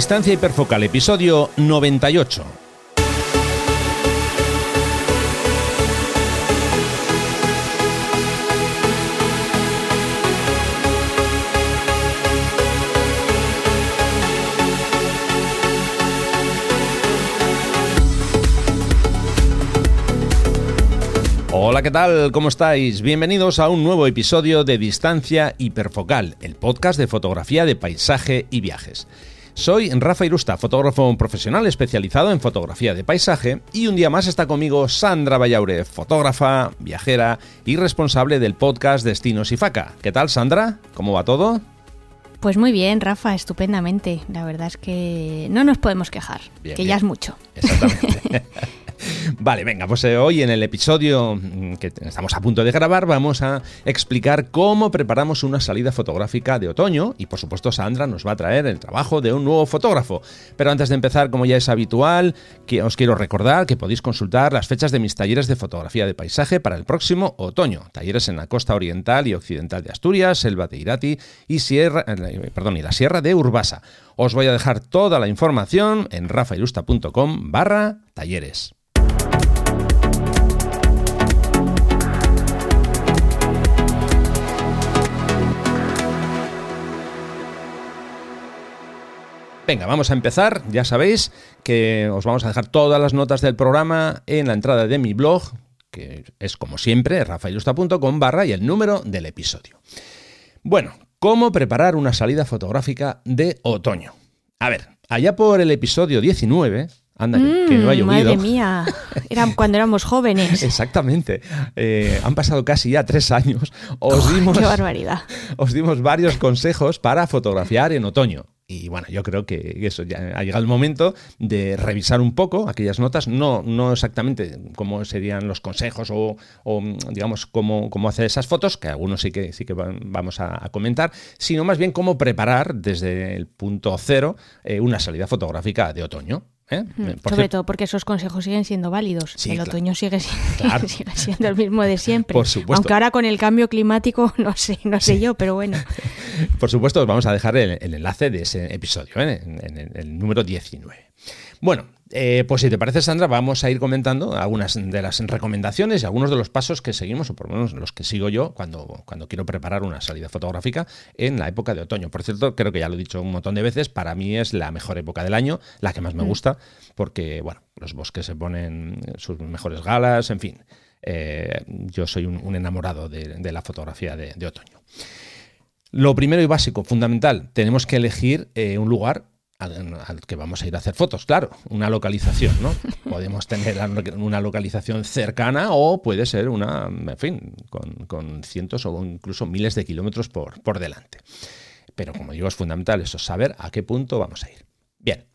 Distancia hiperfocal, episodio 98. Hola, ¿qué tal? ¿Cómo estáis? Bienvenidos a un nuevo episodio de Distancia Hiperfocal, el podcast de fotografía de paisaje y viajes. Soy Rafa Irusta, fotógrafo profesional especializado en fotografía de paisaje y un día más está conmigo Sandra Vallaure, fotógrafa, viajera y responsable del podcast Destinos y Faca. ¿Qué tal Sandra? ¿Cómo va todo? Pues muy bien, Rafa, estupendamente. La verdad es que no nos podemos quejar, que ya es mucho. Exactamente. Vale, venga, pues eh, hoy en el episodio mm, que estamos a punto de grabar vamos a explicar cómo preparamos una salida fotográfica de otoño y por supuesto Sandra nos va a traer el trabajo de un nuevo fotógrafo. Pero antes de empezar, como ya es habitual, que os quiero recordar que podéis consultar las fechas de mis talleres de fotografía de paisaje para el próximo otoño. Talleres en la costa oriental y occidental de Asturias, Selva de Irati y, Sierra, eh, perdón, y la Sierra de Urbasa. Os voy a dejar toda la información en rafailusta.com barra talleres. Venga, vamos a empezar. Ya sabéis que os vamos a dejar todas las notas del programa en la entrada de mi blog, que es como siempre, rafaelusta.com barra y el número del episodio. Bueno, ¿cómo preparar una salida fotográfica de otoño? A ver, allá por el episodio 19, Anda, que, no ha mm, llovido. Madre mía, era cuando éramos jóvenes. Exactamente. Eh, han pasado casi ya tres años. Os dimos, ¡Qué barbaridad! Os dimos varios consejos para fotografiar en otoño. Y bueno, yo creo que eso ya ha llegado el momento de revisar un poco aquellas notas, no, no exactamente cómo serían los consejos o, digamos, cómo, cómo, hacer esas fotos, que algunos sí que, sí que vamos a, comentar, sino más bien cómo preparar desde el punto cero eh, una salida fotográfica de otoño. ¿Eh? Mm, sobre todo porque esos consejos siguen siendo válidos. el otoño sigue, siendo el mismo de siempre. Por supuesto. Aunque ahora con el cambio climático no sé, no sé yo, pero bueno. Por supuesto, os vamos a dejar el, enlace de ese episodio, ¿eh? en, el número 19. Bueno, eh, pues si te parece, Sandra, vamos a ir comentando algunas de las recomendaciones y algunos de los pasos que seguimos, o por lo menos los que sigo yo cuando, cuando quiero preparar una salida fotográfica en la época de otoño. Por cierto, creo que ya lo he dicho un montón de veces, para mí es la mejor época del año, la que más me mm. gusta, porque, bueno, los bosques se ponen sus mejores galas, en fin. Eh, yo soy un, enamorado de, la fotografía de, otoño. Lo primero y básico, fundamental, tenemos que elegir eh, un lugar al, que vamos a ir a hacer fotos, claro, una localización, ¿no? Podemos tener una localización cercana o puede ser una, en fin, con, cientos o incluso miles de kilómetros por, por delante. Pero como digo, es fundamental eso, saber a qué punto vamos a ir. Bien,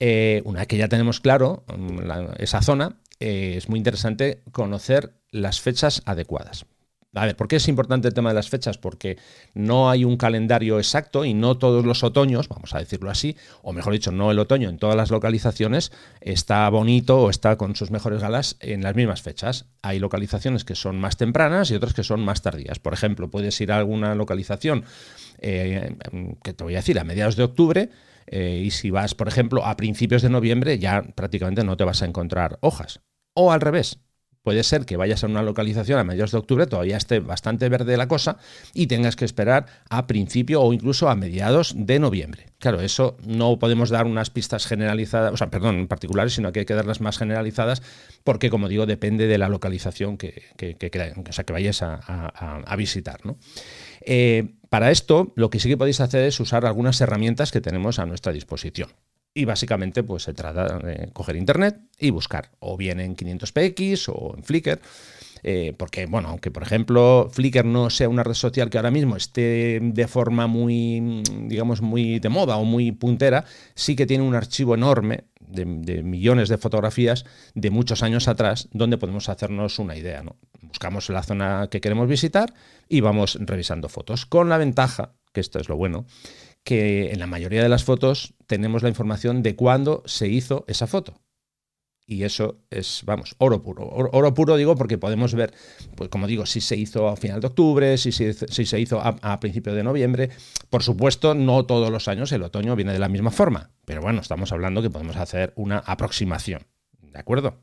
eh, una vez que ya tenemos claro mm, esa zona, eh, es muy interesante conocer las fechas adecuadas. A ¿por qué es importante el tema de las fechas? Porque no hay un calendario exacto y no todos los otoños, vamos a decirlo así, o mejor dicho, no el otoño en todas las localizaciones está bonito o está con sus mejores galas en las mismas fechas. Hay localizaciones que son más tempranas y otras que son más tardías. Por ejemplo, puedes ir a alguna localización eh, que te voy a decir a mediados de octubre eh, y si vas, por ejemplo, a principios de noviembre ya prácticamente no te vas a encontrar hojas. O al revés, puede ser que vayas a una localización a mediados de octubre, todavía esté bastante verde la cosa y tengas que esperar a principio o incluso a mediados de noviembre. Claro, eso no podemos dar unas pistas generalizadas, o sea, perdón, particulares, sino que hay que darlas más generalizadas porque, como digo, depende de la localización que, que, sea, vayas a, visitar. Eh, para esto, lo que sí que podéis hacer es usar algunas herramientas que tenemos a nuestra disposición. Y básicamente pues se trata de coger internet y buscar o bien en 500px o en Flickr. Eh, porque, bueno, aunque por ejemplo Flickr no sea una red social que ahora mismo esté de forma muy, digamos, muy de moda o muy puntera, sí que tiene un archivo enorme de, millones de fotografías de muchos años atrás donde podemos hacernos una idea. ¿no? Buscamos la zona que queremos visitar y vamos revisando fotos, con la ventaja, que esto es lo bueno, que en la mayoría de las fotos tenemos la información de cuándo se hizo esa foto. Y eso es, vamos, oro puro. Oro, puro digo porque podemos ver, pues como digo, si se hizo a final de octubre, si se, si se hizo a, a de noviembre. Por supuesto, no todos los años el otoño viene de la misma forma. Pero bueno, estamos hablando que podemos hacer una aproximación. ¿De acuerdo?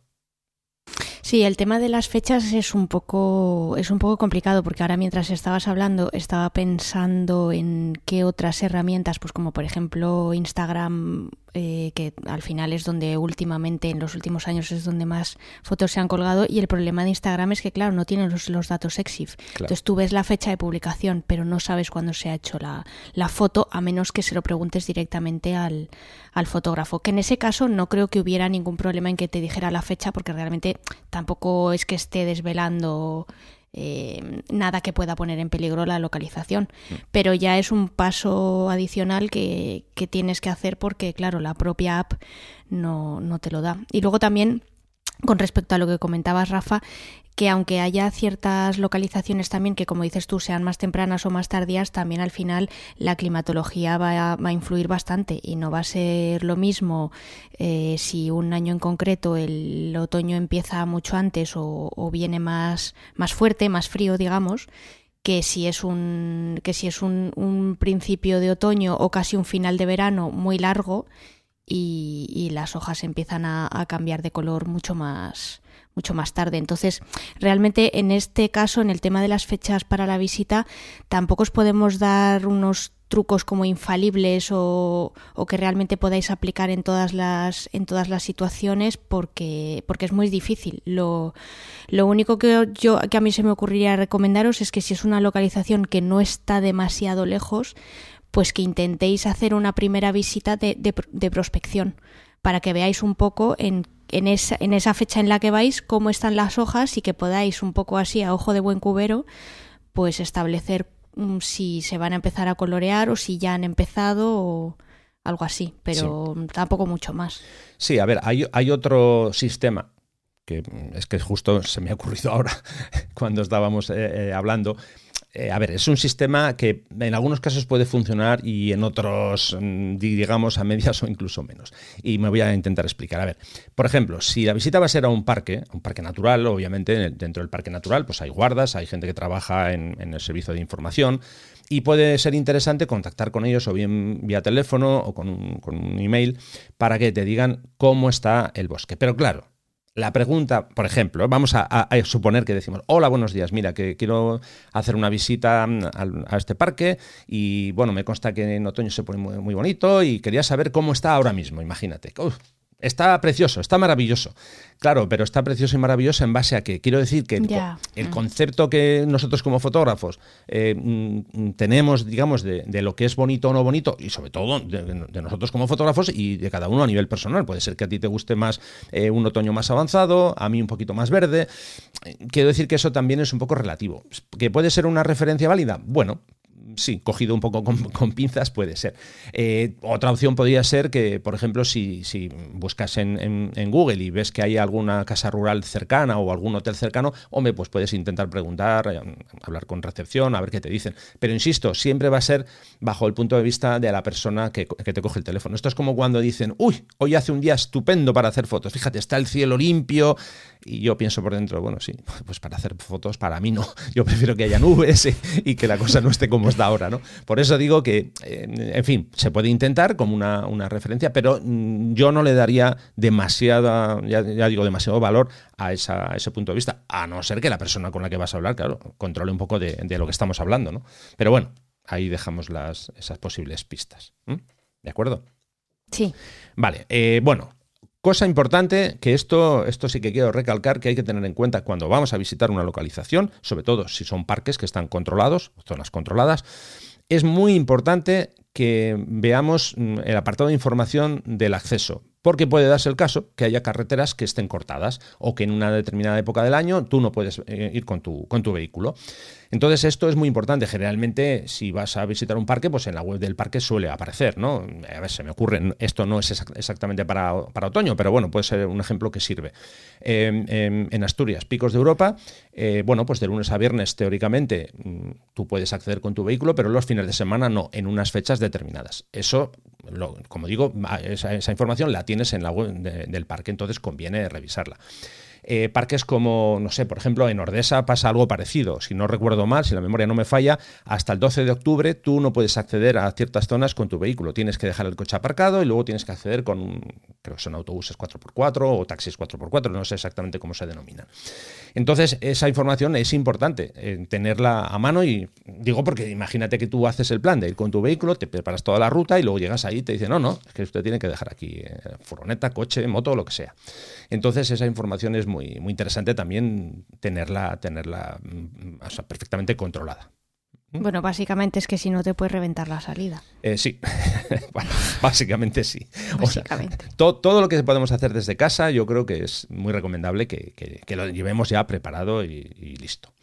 Sí, el tema de las fechas es un poco es un poco complicado porque ahora mientras estabas hablando estaba pensando en qué otras herramientas, pues como por ejemplo Instagram eh, que al final es donde últimamente, en los últimos años, es donde más fotos se han colgado. Y el problema de Instagram es que, claro, no tienen los, datos EXIF. Entonces tú ves la fecha de publicación, pero no sabes cuándo se ha hecho la, la foto, a menos que se lo preguntes directamente al, al fotógrafo. Que en ese caso no creo que hubiera ningún problema en que te dijera la fecha, porque realmente tampoco es que esté desvelando eh, nada que pueda poner en peligro la localización. Mm. Pero ya es un paso adicional que, que, tienes que hacer porque, claro, la propia app no, no te lo da. Y luego también con respecto a lo que comentabas, Rafa, que aunque haya ciertas localizaciones también que, como dices tú, sean más tempranas o más tardías, también al final la climatología va a, influir bastante. Y no va a ser lo mismo eh, si un año en concreto el otoño empieza mucho antes o, viene más, más fuerte, más frío, digamos, que si es un que si es un, principio de otoño o casi un final de verano muy largo y, las hojas empiezan a, cambiar de color mucho más mucho más tarde. Entonces, realmente en este caso, en el tema de las fechas para la visita, tampoco os podemos dar unos trucos como infalibles o, o, que realmente podáis aplicar en todas las en todas las situaciones porque porque es muy difícil lo, lo único que yo que a mí se me ocurriría recomendaros es que si es una localización que no está demasiado lejos pues que intentéis hacer una primera visita de, de, de prospección para que veáis un poco en en esa, en esa fecha en la que vais cómo están las hojas y que podáis un poco así a ojo de buen cubero pues establecer mm, si se van a empezar a colorear o si ya han empezado o algo así, pero tampoco mucho más. Sí, a ver, hay, hay otro sistema que es que justo se me ha ocurrido ahora cuando estábamos eh, eh, hablando, eh, a ver, es un sistema que en algunos casos puede funcionar y en otros, mm, digamos, a medias o incluso menos. Y me voy a intentar explicar. A ver, por ejemplo, si la visita va a ser a un parque, un parque natural, obviamente dentro del parque natural pues hay guardas, hay gente que trabaja en, el servicio de información y puede ser interesante contactar con ellos o bien vía teléfono o con un, con un email para que te digan cómo está el bosque. Pero claro, la pregunta, por ejemplo, vamos a, suponer que decimos, hola, buenos días, mira, que quiero hacer una visita mm, a, este parque y bueno, me consta que en otoño se pone muy, bonito y quería saber cómo está ahora mismo, imagínate. Está precioso, está maravilloso. Claro, pero está precioso y maravilloso en base a que quiero decir que el, mm. concepto que nosotros como fotógrafos eh, mm, tenemos, digamos, de, lo que es bonito o no bonito, y sobre todo de, nosotros como fotógrafos y de cada uno a nivel personal. Puede ser que a ti te guste más eh, un otoño más avanzado, a mí un poquito más verde. Quiero decir que eso también es un poco relativo. ¿Que puede ser una referencia válida? Bueno, sí, cogido un poco con, pinzas puede ser. Eh, otra opción podría ser que, por ejemplo, si, buscas en, Google y ves que hay alguna casa rural cercana o algún hotel cercano, hombre, pues puedes intentar preguntar, eh, hablar con recepción, a ver qué te dicen. Pero insisto, siempre va a ser bajo el punto de vista de la persona que, que te coge el teléfono. Esto es como cuando dicen, uy, hoy hace un día estupendo para hacer fotos. Fíjate, está el cielo limpio, y yo pienso por dentro, bueno, sí, pues para hacer fotos para mí no. Yo prefiero que haya nubes y, que la cosa no esté como está ahora, ¿no? Por eso digo que, eh, en fin, se puede intentar como una, referencia, pero mm, yo no le daría demasiada, ya, digo, demasiado valor a, ese punto de vista, a no ser que la persona con la que vas a hablar, claro, controle un poco de, lo que estamos hablando, ¿no? Pero bueno, ahí dejamos las, esas posibles pistas. ¿De acuerdo? Sí. Vale, eh, bueno, Cosa importante, que esto, esto sí que quiero recalcar, que hay que tener en cuenta cuando vamos a visitar una localización, sobre todo si son parques que están controlados, zonas controladas, es muy importante que veamos mm, el apartado de información del acceso, porque puede darse el caso que haya carreteras que estén cortadas o que en una determinada época del año tú no puedes eh, ir con tu, con tu vehículo. Entonces esto es muy importante. Generalmente si vas a visitar un parque, pues en la web del parque suele aparecer, ¿no? A ver, se me ocurre, esto no es exactamente para, otoño, pero bueno, puede ser un ejemplo que sirve. Em, em, en Asturias, Picos de Europa, eh, bueno, pues de lunes a viernes teóricamente mm, tú puedes acceder con tu vehículo, pero los fines de semana no, en unas fechas determinadas. Eso como digo, esa, información la tienes en la web del parque, entonces conviene revisarla. Eh, parques como, no sé, por ejemplo, en Ordesa pasa algo parecido. Si no recuerdo mal, si la memoria no me falla, hasta el 12 de octubre tú no puedes acceder a ciertas zonas con tu vehículo. Tienes que dejar el coche aparcado y luego tienes que acceder con, creo que son autobuses 4x4 o taxis 4x4, no sé exactamente cómo se denominan. Entonces, esa información es importante eh, tenerla a mano y digo porque imagínate que tú haces el plan de ir con tu vehículo, te preparas toda la ruta y luego llegas ahí y te dicen, no, no, es que usted tiene que dejar aquí eh, furgoneta, coche, moto, lo que sea. Entonces, esa información es muy, muy interesante también tenerla, tenerla mm, perfectamente controlada. ¿Mm? Bueno, básicamente es que si no te puedes reventar la salida. Eh, sí, básicamente sí. todo lo que podemos hacer desde casa yo creo que es muy recomendable que, lo llevemos ya preparado y, listo.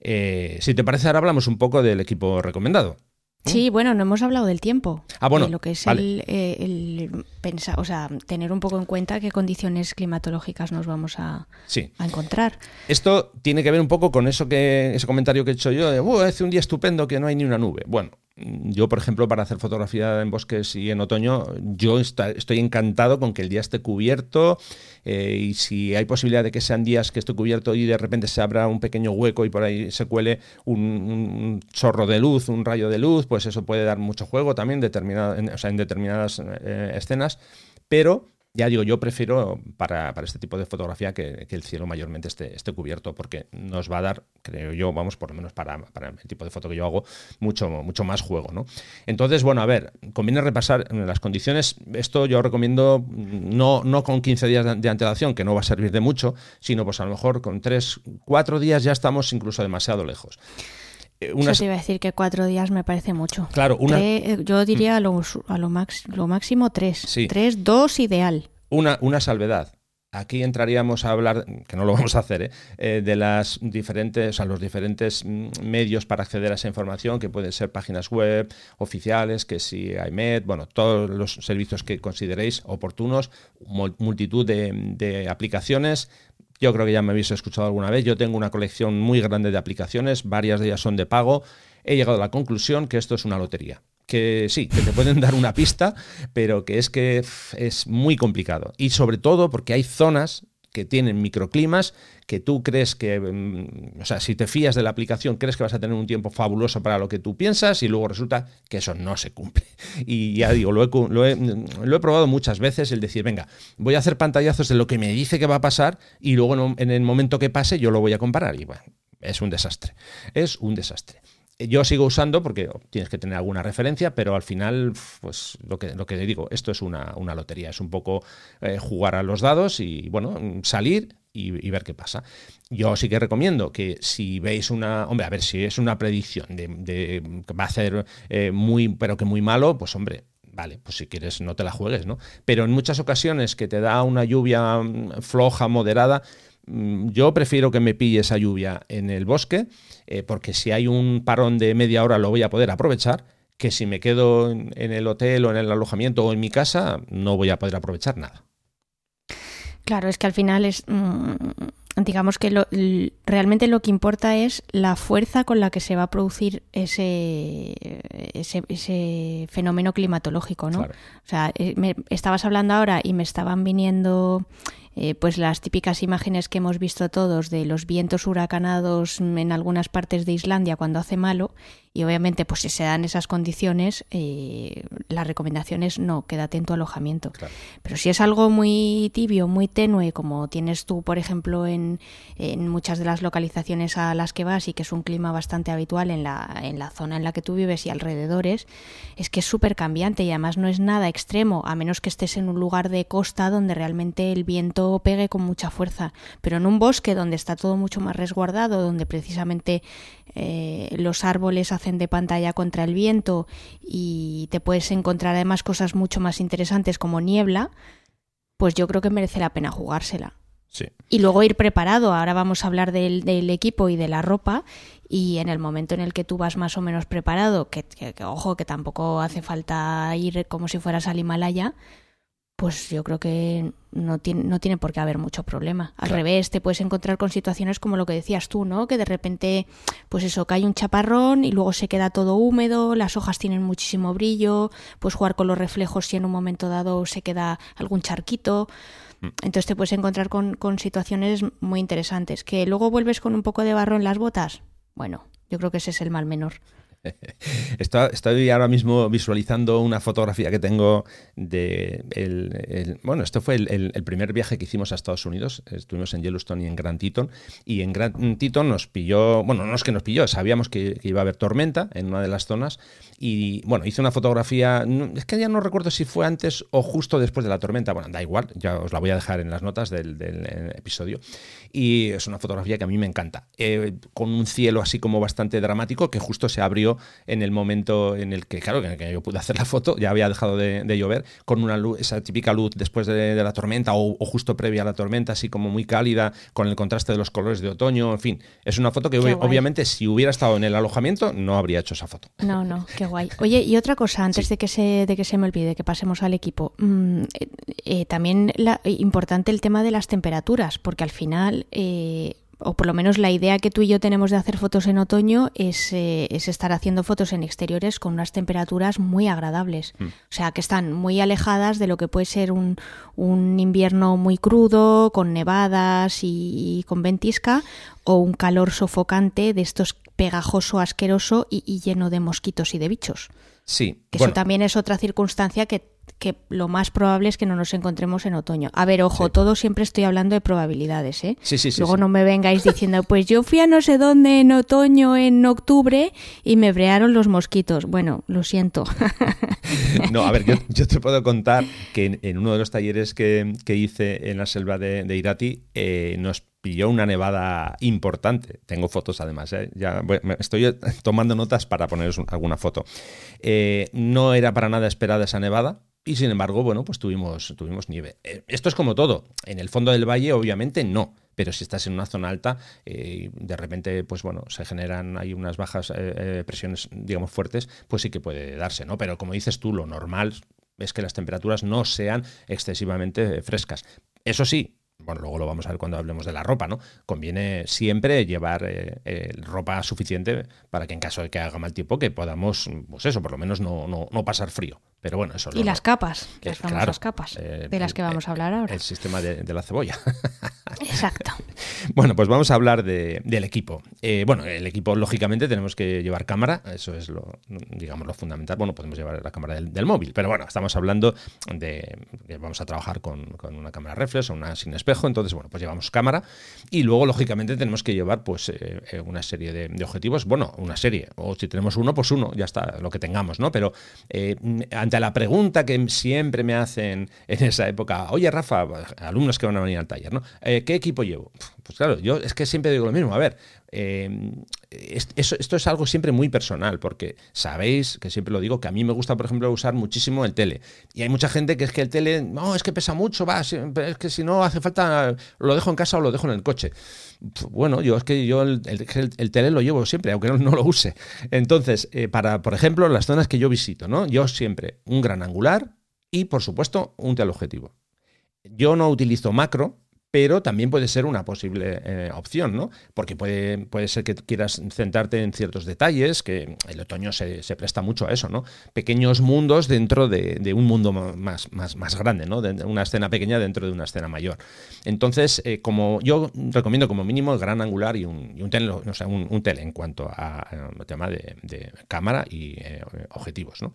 Eh, si te parece, ahora hablamos un poco del equipo recomendado. Sí, bueno, no hemos hablado del tiempo. Ah, bueno. lo que es el, eh, pensar, o sea, tener un poco en cuenta qué condiciones climatológicas nos vamos a, a, encontrar. Esto tiene que ver un poco con eso que ese comentario que he hecho yo de, hace un día estupendo que no hay ni una nube. Bueno, yo, por ejemplo, para hacer fotografía en bosques y en otoño, yo estoy encantado con que el día esté cubierto eh, y si hay posibilidad de que sean días que esté cubierto y de repente se abra un pequeño hueco y por ahí se cuele un, chorro de luz, un rayo de luz, pues eso puede dar mucho juego también en determinadas eh, escenas. Pero ya digo, yo prefiero para, este tipo de fotografía que, el cielo mayormente esté, esté, cubierto, porque nos va a dar, creo yo, vamos, por lo menos para, el tipo de foto que yo hago, mucho, mucho más juego. ¿no? Entonces, bueno, a ver, conviene repasar las condiciones. Esto yo recomiendo no, no con 15 días de, antelación, que no va a servir de mucho, sino pues a lo mejor con 3, 4 días ya estamos incluso demasiado lejos. Eh, Eso te iba a decir que cuatro días me parece mucho. Claro, una... Eh, yo diría a lo, a lo, lo máximo tres. Tres, dos ideal. Una, una salvedad. Aquí entraríamos a hablar, que no lo vamos a hacer, ¿eh? de las diferentes, o los diferentes mm, medios para acceder a esa información, que pueden ser páginas web oficiales, que si IMED, bueno, todos los servicios que consideréis oportunos, multitud de, de aplicaciones yo creo que ya me habéis escuchado alguna vez. Yo tengo una colección muy grande de aplicaciones, varias de ellas son de pago. He llegado a la conclusión que esto es una lotería. Que sí, que te pueden dar una pista, pero que es que es muy complicado. Y sobre todo porque hay zonas que tienen microclimas que tú crees que, mm, o sea, si te fías de la aplicación, crees que vas a tener un tiempo fabuloso para lo que tú piensas y luego resulta que eso no se cumple. Y ya digo, lo he, lo he, probado muchas veces, el decir, venga, voy a hacer pantallazos de lo que me dice que va a pasar y luego en el momento que pase yo lo voy a comparar. Y bueno, es un desastre. Es un desastre yo sigo usando porque tienes que tener alguna referencia, pero al final, pues lo que, lo que digo, esto es una, lotería, es un poco eh, jugar a los dados y, bueno, salir y, ver qué pasa. Yo sí que recomiendo que si veis una, hombre, a ver, si es una predicción de, que va a ser eh, muy, pero que muy malo, pues hombre, vale, pues si quieres no te la juegues, ¿no? Pero en muchas ocasiones que te da una lluvia mm, floja, moderada, yo prefiero que me pille esa lluvia en el bosque eh, porque si hay un parón de media hora lo voy a poder aprovechar, que si me quedo en, el hotel o en el alojamiento o en mi casa no voy a poder aprovechar nada. Claro, es que al final es, mm, digamos que lo, realmente lo que importa es la fuerza con la que se va a producir ese, ese, fenómeno climatológico, ¿no? O sea, eh, me estabas hablando ahora y me estaban viniendo eh, pues las típicas imágenes que hemos visto todos de los vientos huracanados en algunas partes de Islandia cuando hace malo y obviamente, pues si se dan esas condiciones, eh, la recomendación es no, quédate en tu alojamiento. Pero si es algo muy tibio, muy tenue, como tienes tú, por ejemplo, en, en, muchas de las localizaciones a las que vas y que es un clima bastante habitual en la, en la zona en la que tú vives y alrededores, es que es súper cambiante y además no es nada extremo, a menos que estés en un lugar de costa donde realmente el viento pegue con mucha fuerza. Pero en un bosque donde está todo mucho más resguardado, donde precisamente eh, los árboles hacen de pantalla contra el viento y te puedes encontrar además cosas mucho más interesantes como niebla, pues yo creo que merece la pena jugársela. Y luego ir preparado. Ahora vamos a hablar del, equipo y de la ropa. Y en el momento en el que tú vas más o menos preparado, que, ojo, que tampoco hace falta ir como si fueras al Himalaya, pues yo creo que no tiene, no tiene por qué haber mucho problema. Al revés, te puedes encontrar con situaciones como lo que decías tú, ¿no? Que de repente, pues eso, cae un chaparrón y luego se queda todo húmedo, las hojas tienen muchísimo brillo, pues jugar con los reflejos si en un momento dado se queda algún charquito. Mm. Entonces te puedes encontrar con, con situaciones muy interesantes. Que luego vuelves con un poco de barro en las botas. Bueno, yo creo que ese es el mal menor. Estoy ahora mismo visualizando una fotografía que tengo de... El, bueno, esto fue el, primer viaje que hicimos a Estados Unidos. Estuvimos en Yellowstone y en Grand Teton. Y en Grand Teton nos pilló... Bueno, no es que nos pilló, sabíamos que, iba a haber tormenta en una de las zonas. Y bueno, hice una fotografía... Es que ya no recuerdo si fue antes o justo después de la tormenta. Bueno, da igual, ya os la voy a dejar en las notas del, episodio. Y es una fotografía que a mí me encanta. Eh, con un cielo así como bastante dramático que justo se abrió en el momento en el que, claro, que, yo pude hacer la foto, ya había dejado de, llover, con una luz, esa típica luz después de, la tormenta o, justo previa a la tormenta, así como muy cálida, con el contraste de los colores de otoño, en fin, es una foto que obviamente si hubiera estado en el alojamiento no habría hecho esa foto. No, no, qué guay. Oye, y otra cosa, antes de, que se, de que se me olvide, que pasemos al equipo, mm, eh, eh, también la, importante el tema de las temperaturas, porque al final... Eh, o por lo menos la idea que tú y yo tenemos de hacer fotos en otoño es, eh, estar haciendo fotos en exteriores con unas temperaturas muy agradables. Mm. O sea, que están muy alejadas de lo que puede ser un, invierno muy crudo, con nevadas y, con ventisca, o un calor sofocante de estos pegajoso, asqueroso y, lleno de mosquitos y de bichos. Sí. eso también es otra circunstancia que que lo más probable es que no nos encontremos en otoño. A ver, ojo, todo siempre estoy hablando de probabilidades, ¿eh? Sí, sí, sí. Luego no me vengáis diciendo, pues yo fui a no sé dónde en otoño, en octubre, y me brearon los mosquitos. Bueno, lo siento. no, a ver, yo, te puedo contar que en, uno de los talleres que, hice en la selva de, Irati eh, nos pilló una nevada importante. Tengo fotos además, ¿eh? ya estoy tomando notas para poneros alguna foto. Eh, no era para nada esperada esa nevada, y sin embargo, bueno, pues tuvimos, tuvimos nieve. Eh, esto es como todo. En el fondo del valle, obviamente, no. Pero si estás en una zona alta, eh, de repente, pues bueno, se generan hay unas bajas eh, presiones, digamos, fuertes, pues sí que puede darse, ¿no? Pero como dices tú, lo normal es que las temperaturas no sean excesivamente frescas. Eso sí, bueno, luego lo vamos a ver cuando hablemos de la ropa, ¿no? Conviene siempre llevar ropa suficiente para que en caso de que haga mal tiempo, que podamos, pues eso, por lo menos no, no, no pasar frío. Pero bueno, eso Y las capas, las famosas capas, eh, de las que vamos a hablar ahora. El sistema de, la cebolla. Exacto. bueno, pues vamos a hablar del equipo. Eh, bueno, el equipo, lógicamente, tenemos que llevar cámara, eso es lo, digamos, lo fundamental. Bueno, podemos llevar la cámara del, móvil, pero bueno, estamos hablando de que vamos a trabajar con, una cámara reflex o una sin espejo, entonces, bueno, pues llevamos cámara y luego, lógicamente, tenemos que llevar pues eh, una serie de, objetivos, bueno, una serie, o si tenemos uno, pues uno, ya está, lo que tengamos, ¿no? Pero ante la pregunta que siempre me hacen en esa época, oye Rafa, alumnos que van a venir al taller, ¿no? Eh, ¿Qué equipo llevo? Pues claro, yo es que siempre digo lo mismo. A ver, eh, esto es algo siempre muy personal, porque sabéis que siempre lo digo, que a mí me gusta, por ejemplo, usar muchísimo el tele. Y hay mucha gente que es que el tele, no, es que pesa mucho, va, es que si no hace falta, lo dejo en casa o lo dejo en el coche. Bueno, yo es que yo el, tele lo llevo siempre, aunque no, lo use. Entonces, eh, para, por ejemplo, las zonas que yo visito, ¿no? Yo siempre un gran angular y, por supuesto, un teleobjetivo. Yo no utilizo macro, pero también puede ser una posible eh, opción, ¿no? Porque puede, puede ser que quieras centrarte en ciertos detalles, que el otoño se, presta mucho a eso, ¿no? Pequeños mundos dentro de, un mundo más, más, más, grande, ¿no? De una escena pequeña dentro de una escena mayor. Entonces, eh, como yo recomiendo como mínimo el gran angular y un, y un, tele, o sea, un, tele en cuanto a, tema de, cámara y eh, objetivos, ¿no?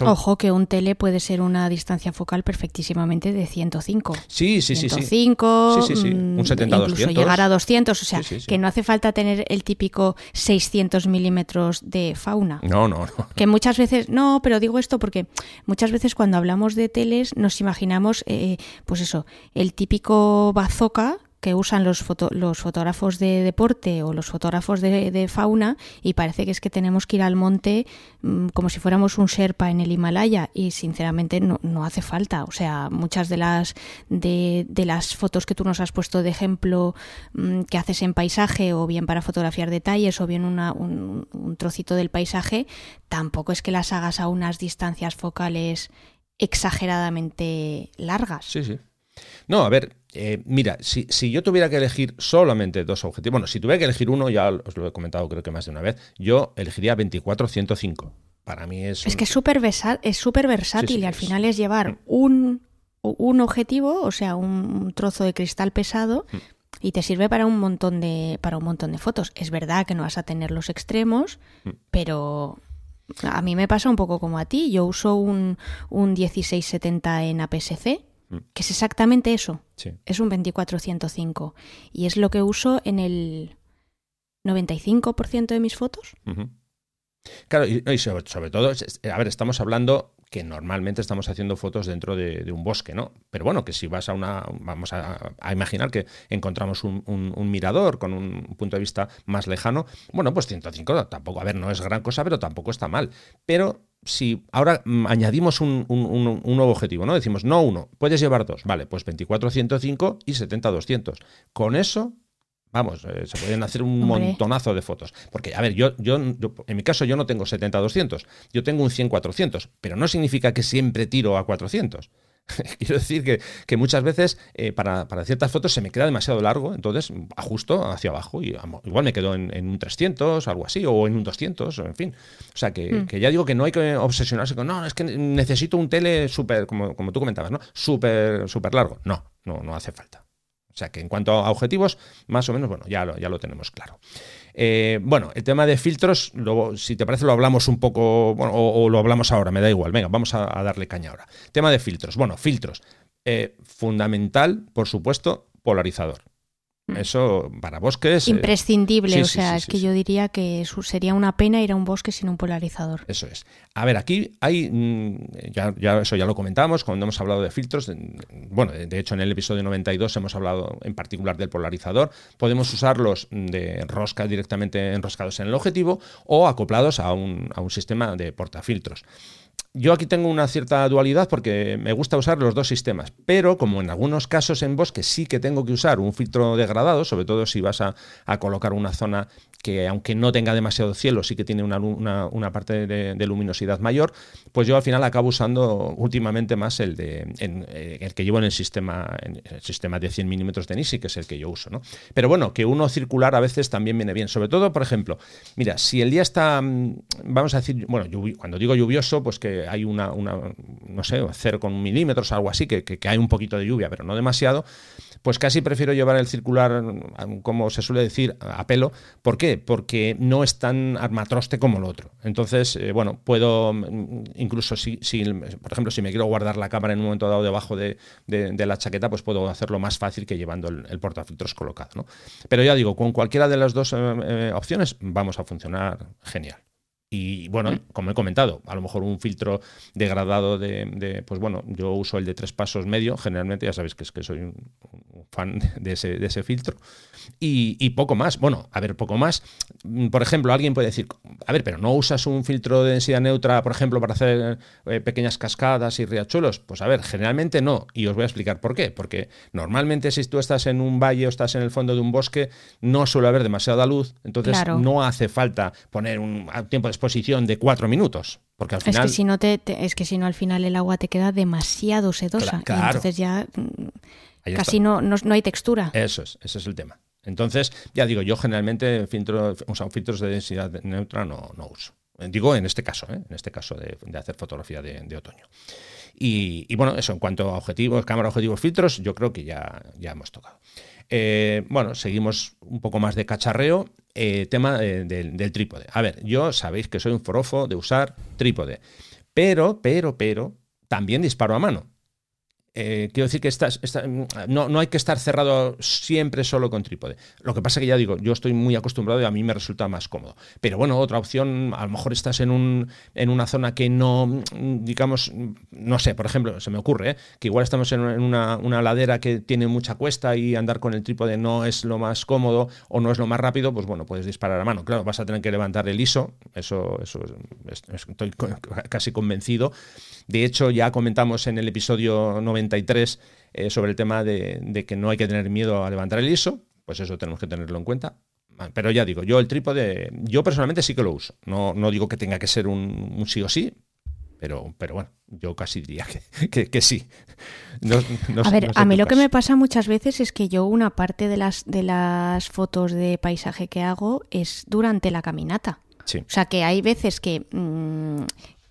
Ojo que un tele puede ser una distancia focal perfectísimamente de 105. Sí, sí, sí. 105, sí, sí, sí. Un 70 mm, incluso llegar a 200. O sea, que no hace falta tener el típico 600 milímetros de fauna. No, no, no. Que muchas veces, no, pero digo esto porque muchas veces cuando hablamos de teles nos imaginamos, eh, pues eso, el típico bazooka que usan los, los fotógrafos de deporte o los fotógrafos de, fauna y parece que es que tenemos que ir al monte mm, como si fuéramos un Sherpa en el Himalaya y sinceramente no, no hace falta. O sea, muchas de las, de, de, las fotos que tú nos has puesto de ejemplo mm, que haces en paisaje o bien para fotografiar detalles o bien una, un, un trocito del paisaje, tampoco es que las hagas a unas distancias focales exageradamente largas. Sí, sí. No, a ver, eh, mira, si, si, yo tuviera que elegir solamente dos objetivos, bueno, si tuviera que elegir uno, ya os lo he comentado creo que más de una vez, yo elegiría 24-105. Para mí es... Es que es súper es versátil y al final es llevar mm. un, un, objetivo, o sea, un trozo de cristal pesado. Mm. Y te sirve para un montón de para un montón de fotos. Es verdad que no vas a tener los extremos, mm. pero a mí me pasa un poco como a ti. Yo uso un, un 1670 en APS-C. Que es exactamente eso. Es un 2405 y es lo que uso en el 95% de mis fotos. Claro, y, sobre, todo, a ver, estamos hablando que normalmente estamos haciendo fotos dentro de, un bosque, ¿no? Pero bueno, que si vas a una, vamos a, imaginar que encontramos un, un, mirador con un punto de vista más lejano, bueno, pues 105 tampoco, a ver, no es gran cosa, pero tampoco está mal. Pero si ahora mm, añadimos un, nuevo objetivo, ¿no? Decimos, no uno, puedes llevar dos, vale, pues 24-105 y 70-200. Con eso, vamos, eh, se pueden hacer un montonazo de fotos. Porque, a ver, yo, yo, en mi caso yo no tengo 70-200, yo tengo un 100-400, pero no significa que siempre tiro a 400. Quiero decir que, muchas veces eh, para, ciertas fotos se me queda demasiado largo, entonces ajusto hacia abajo y igual me quedo en, un 300, algo así, o en un 200, en fin. O sea, mm. que, ya digo que no hay que obsesionarse con, no, es que necesito un tele súper, como, como tú comentabas, ¿no? Súper, súper largo. No, no, no hace falta. O sea, que en cuanto a objetivos, más o menos, bueno, ya ya lo tenemos claro. Eh, bueno, el tema de filtros, si te parece, lo hablamos un poco, o, lo hablamos ahora, me da igual. Venga, vamos a, darle caña ahora. Tema de filtros. Bueno, filtros. Eh, fundamental, por supuesto, polarizador. Mm. Eso para bosques. Eh, Imprescindible, o sea, es que yo diría que sería una pena ir a un bosque sin un polarizador. Eso es. A ver, aquí hay. Mm, ya, eso ya lo comentamos cuando hemos hablado de filtros. Bueno, de hecho, en el episodio 92 hemos hablado en particular del polarizador. Podemos usarlos de rosca directamente enroscados en el objetivo o acoplados a un, a un sistema de portafiltros. Yo aquí tengo una cierta dualidad porque me gusta usar los dos sistemas, pero como en algunos casos en bosque sí que tengo que usar un filtro degradado, sobre todo si vas a, colocar una zona que aunque no tenga demasiado cielo, sí que tiene una, parte de, luminosidad mayor, pues yo al final acabo usando últimamente más el, de, eh, el que llevo en el sistema, en el sistema de 100 milímetros de Nisi, que es el que yo uso. ¿no? Pero bueno, que uno circular a veces también viene bien, sobre todo, por ejemplo, mira, si el día está, mm, vamos a decir, bueno, cuando digo lluvioso, pues que hay una, no sé, 0,1 milímetros, algo así, que, que, hay un poquito de lluvia, pero no demasiado, pues casi prefiero llevar el circular, como se suele decir, a pelo. ¿Por qué? Porque no es tan armatroste como el otro. Entonces, eh, bueno, puedo, mm, incluso si, si, por ejemplo, si me quiero guardar la cámara en un momento dado debajo de, la chaqueta, pues puedo hacerlo más fácil que llevando el, portafiltros colocado. ¿no? Pero ya digo, con cualquiera de las dos eh, eh, opciones vamos a funcionar genial. Y bueno, mm. como he comentado, a lo mejor un filtro degradado de, pues bueno, yo uso el de tres pasos medio, generalmente ya sabéis que es que soy un, fan de ese, de ese filtro. Y, poco más, bueno, a ver, poco más. Mm, por ejemplo, alguien puede decir, a ver, pero no usas un filtro de densidad neutra, por ejemplo, para hacer eh, pequeñas cascadas y riachuelos. Pues a ver, generalmente no, y os voy a explicar por qué. Porque normalmente si tú estás en un valle o estás en el fondo de un bosque, no suele haber demasiada luz, entonces no hace falta poner un tiempo de exposición de cuatro minutos. Porque al final... Es que si no, te, es que si no al final el agua te queda demasiado sedosa. Y entonces ya mm, casi no, no, hay textura. Eso es, ese es el tema. Entonces, ya digo, yo generalmente filtro, filtros de densidad neutra no, no uso. Digo en este caso, ¿eh? en este caso de, hacer fotografía de, otoño. Y, bueno, eso en cuanto a objetivos, cámara, objetivos, filtros, yo creo que ya, ya hemos tocado. Eh, bueno, seguimos un poco más de cacharreo. Eh, tema del trípode. A ver, yo sabéis que soy un forofo de usar trípode, pero, pero, pero, también disparo a mano. Eh, quiero decir que no, no, hay que estar cerrado siempre solo con trípode. Lo que pasa que ya digo, yo estoy muy acostumbrado y a mí me resulta más cómodo. Pero bueno, otra opción, a lo mejor estás en, un, en una zona que no, digamos, no sé, por ejemplo, se me ocurre, ¿eh? que igual estamos en una, una, ladera que tiene mucha cuesta y andar con el trípode no es lo más cómodo o no es lo más rápido, pues bueno, puedes disparar a mano. Claro, vas a tener que levantar el ISO, eso, eso estoy casi convencido. De hecho, ya comentamos en el episodio 93 eh, sobre el tema de, que no hay que tener miedo a levantar el ISO, pues eso tenemos que tenerlo en cuenta. Ah, pero ya digo, yo el trípode, yo personalmente sí que lo uso. No, no digo que tenga que ser un, sí o sí, pero, pero bueno, yo casi diría que, que, sí. a ver, a mí lo que me pasa muchas veces es que yo una parte de las, de las fotos de paisaje que hago es durante la caminata. O sea que hay veces que, mm,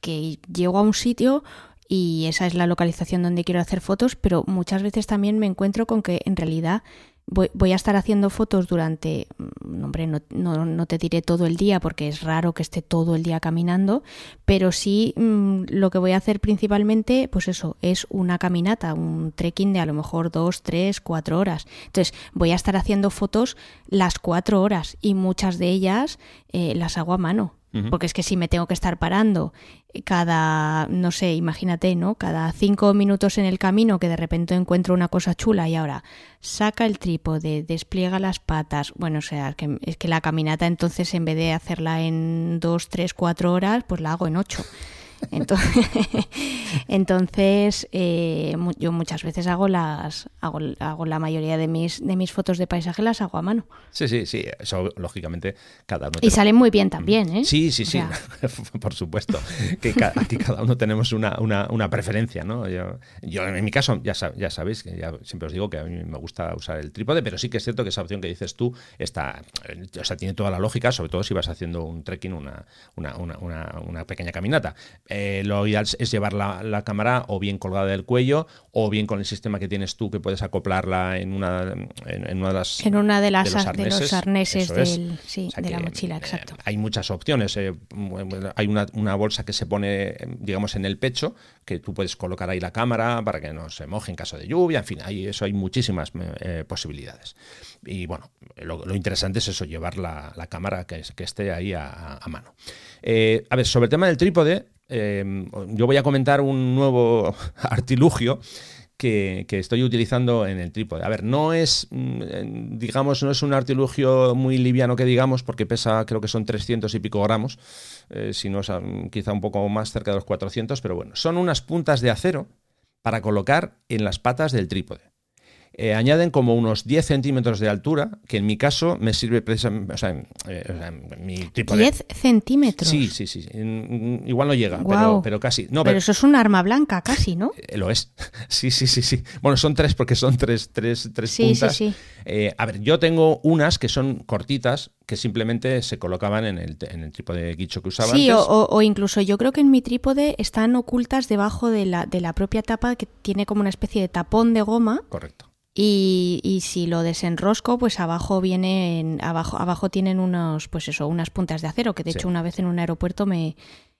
que llego a un sitio y esa es la localización donde quiero hacer fotos, pero muchas veces también me encuentro con que en realidad voy, a estar haciendo fotos durante, mm, hombre, no, no, te diré todo el día porque es raro que esté todo el día caminando, pero sí mm, lo que voy a hacer principalmente, pues eso, es una caminata, un trekking de a lo mejor dos, tres, cuatro horas. Entonces voy a estar haciendo fotos las cuatro horas y muchas de ellas eh, las hago a mano. Porque es que si me tengo que estar parando cada, no sé, imagínate, ¿no? Cada cinco minutos en el camino que de repente encuentro una cosa chula y ahora saca el trípode, despliega las patas. Bueno, o sea, que, es que la caminata entonces en vez de hacerla en dos, tres, cuatro horas, pues la hago en ocho. Entonces, entonces eh, yo muchas veces hago las hago, hago, la mayoría de mis de mis fotos de paisaje las hago a mano. Sí, sí, sí. Eso lógicamente cada uno. Y salen muy bien también, ¿eh? Sí, sí, sí. Por supuesto. Que aquí cada uno tenemos una, una, una preferencia, ¿no? Yo, yo, en mi caso ya, ya sabéis que ya siempre os digo que a mí me gusta usar el trípode, pero sí que es cierto que esa opción que dices tú está, o sea, tiene toda la lógica, sobre todo si vas haciendo un trekking, una, una, una, una pequeña caminata. Eh, lo ideal es llevar la, cámara o bien colgada del cuello o bien con el sistema que tienes tú que puedes acoplarla en una, en, una de las en una de las de los arneses, de la mochila, eh, exacto. hay muchas opciones. Eh, hay una, una, bolsa que se pone, digamos, en el pecho que tú puedes colocar ahí la cámara para que no se moje en caso de lluvia. En fin, hay, eso hay muchísimas posibilidades. Y bueno, lo, interesante es eso, llevar la, cámara que, que, esté ahí a, a mano. a ver, sobre el tema del trípode, Em, yo voy a comentar un nuevo artilugio que, estoy utilizando en el trípode. A ver, no es, mm, digamos, no es un artilugio muy liviano que digamos, porque pesa, creo que son 300 y pico gramos, eh, si no quizá un poco más cerca de los 400, pero bueno, son unas puntas de acero para colocar en las patas del trípode. Eh, añaden como unos 10 centímetros de altura, que en mi caso me sirve precisamente, o sea, eh, mi tipo 10 centímetros. Sí, sí, sí. Igual no llega, pero, casi. No, pero, eso es un arma blanca, casi, ¿no? Eh, lo es. Sí, sí, sí, sí. Bueno, son tres porque son tres, tres, tres sí, puntas. Sí, sí. a ver, yo tengo unas que son cortitas, que simplemente se colocaban en el, en el trípode de guicho que usaba sí, O, o, incluso yo creo que en mi trípode están ocultas debajo de la, de la propia tapa que tiene como una especie de tapón de goma. Correcto. Y, y, si lo desenrosco, pues abajo vienen, abajo, abajo tienen unos, pues eso, unas puntas de acero, que de hecho una vez en un aeropuerto me,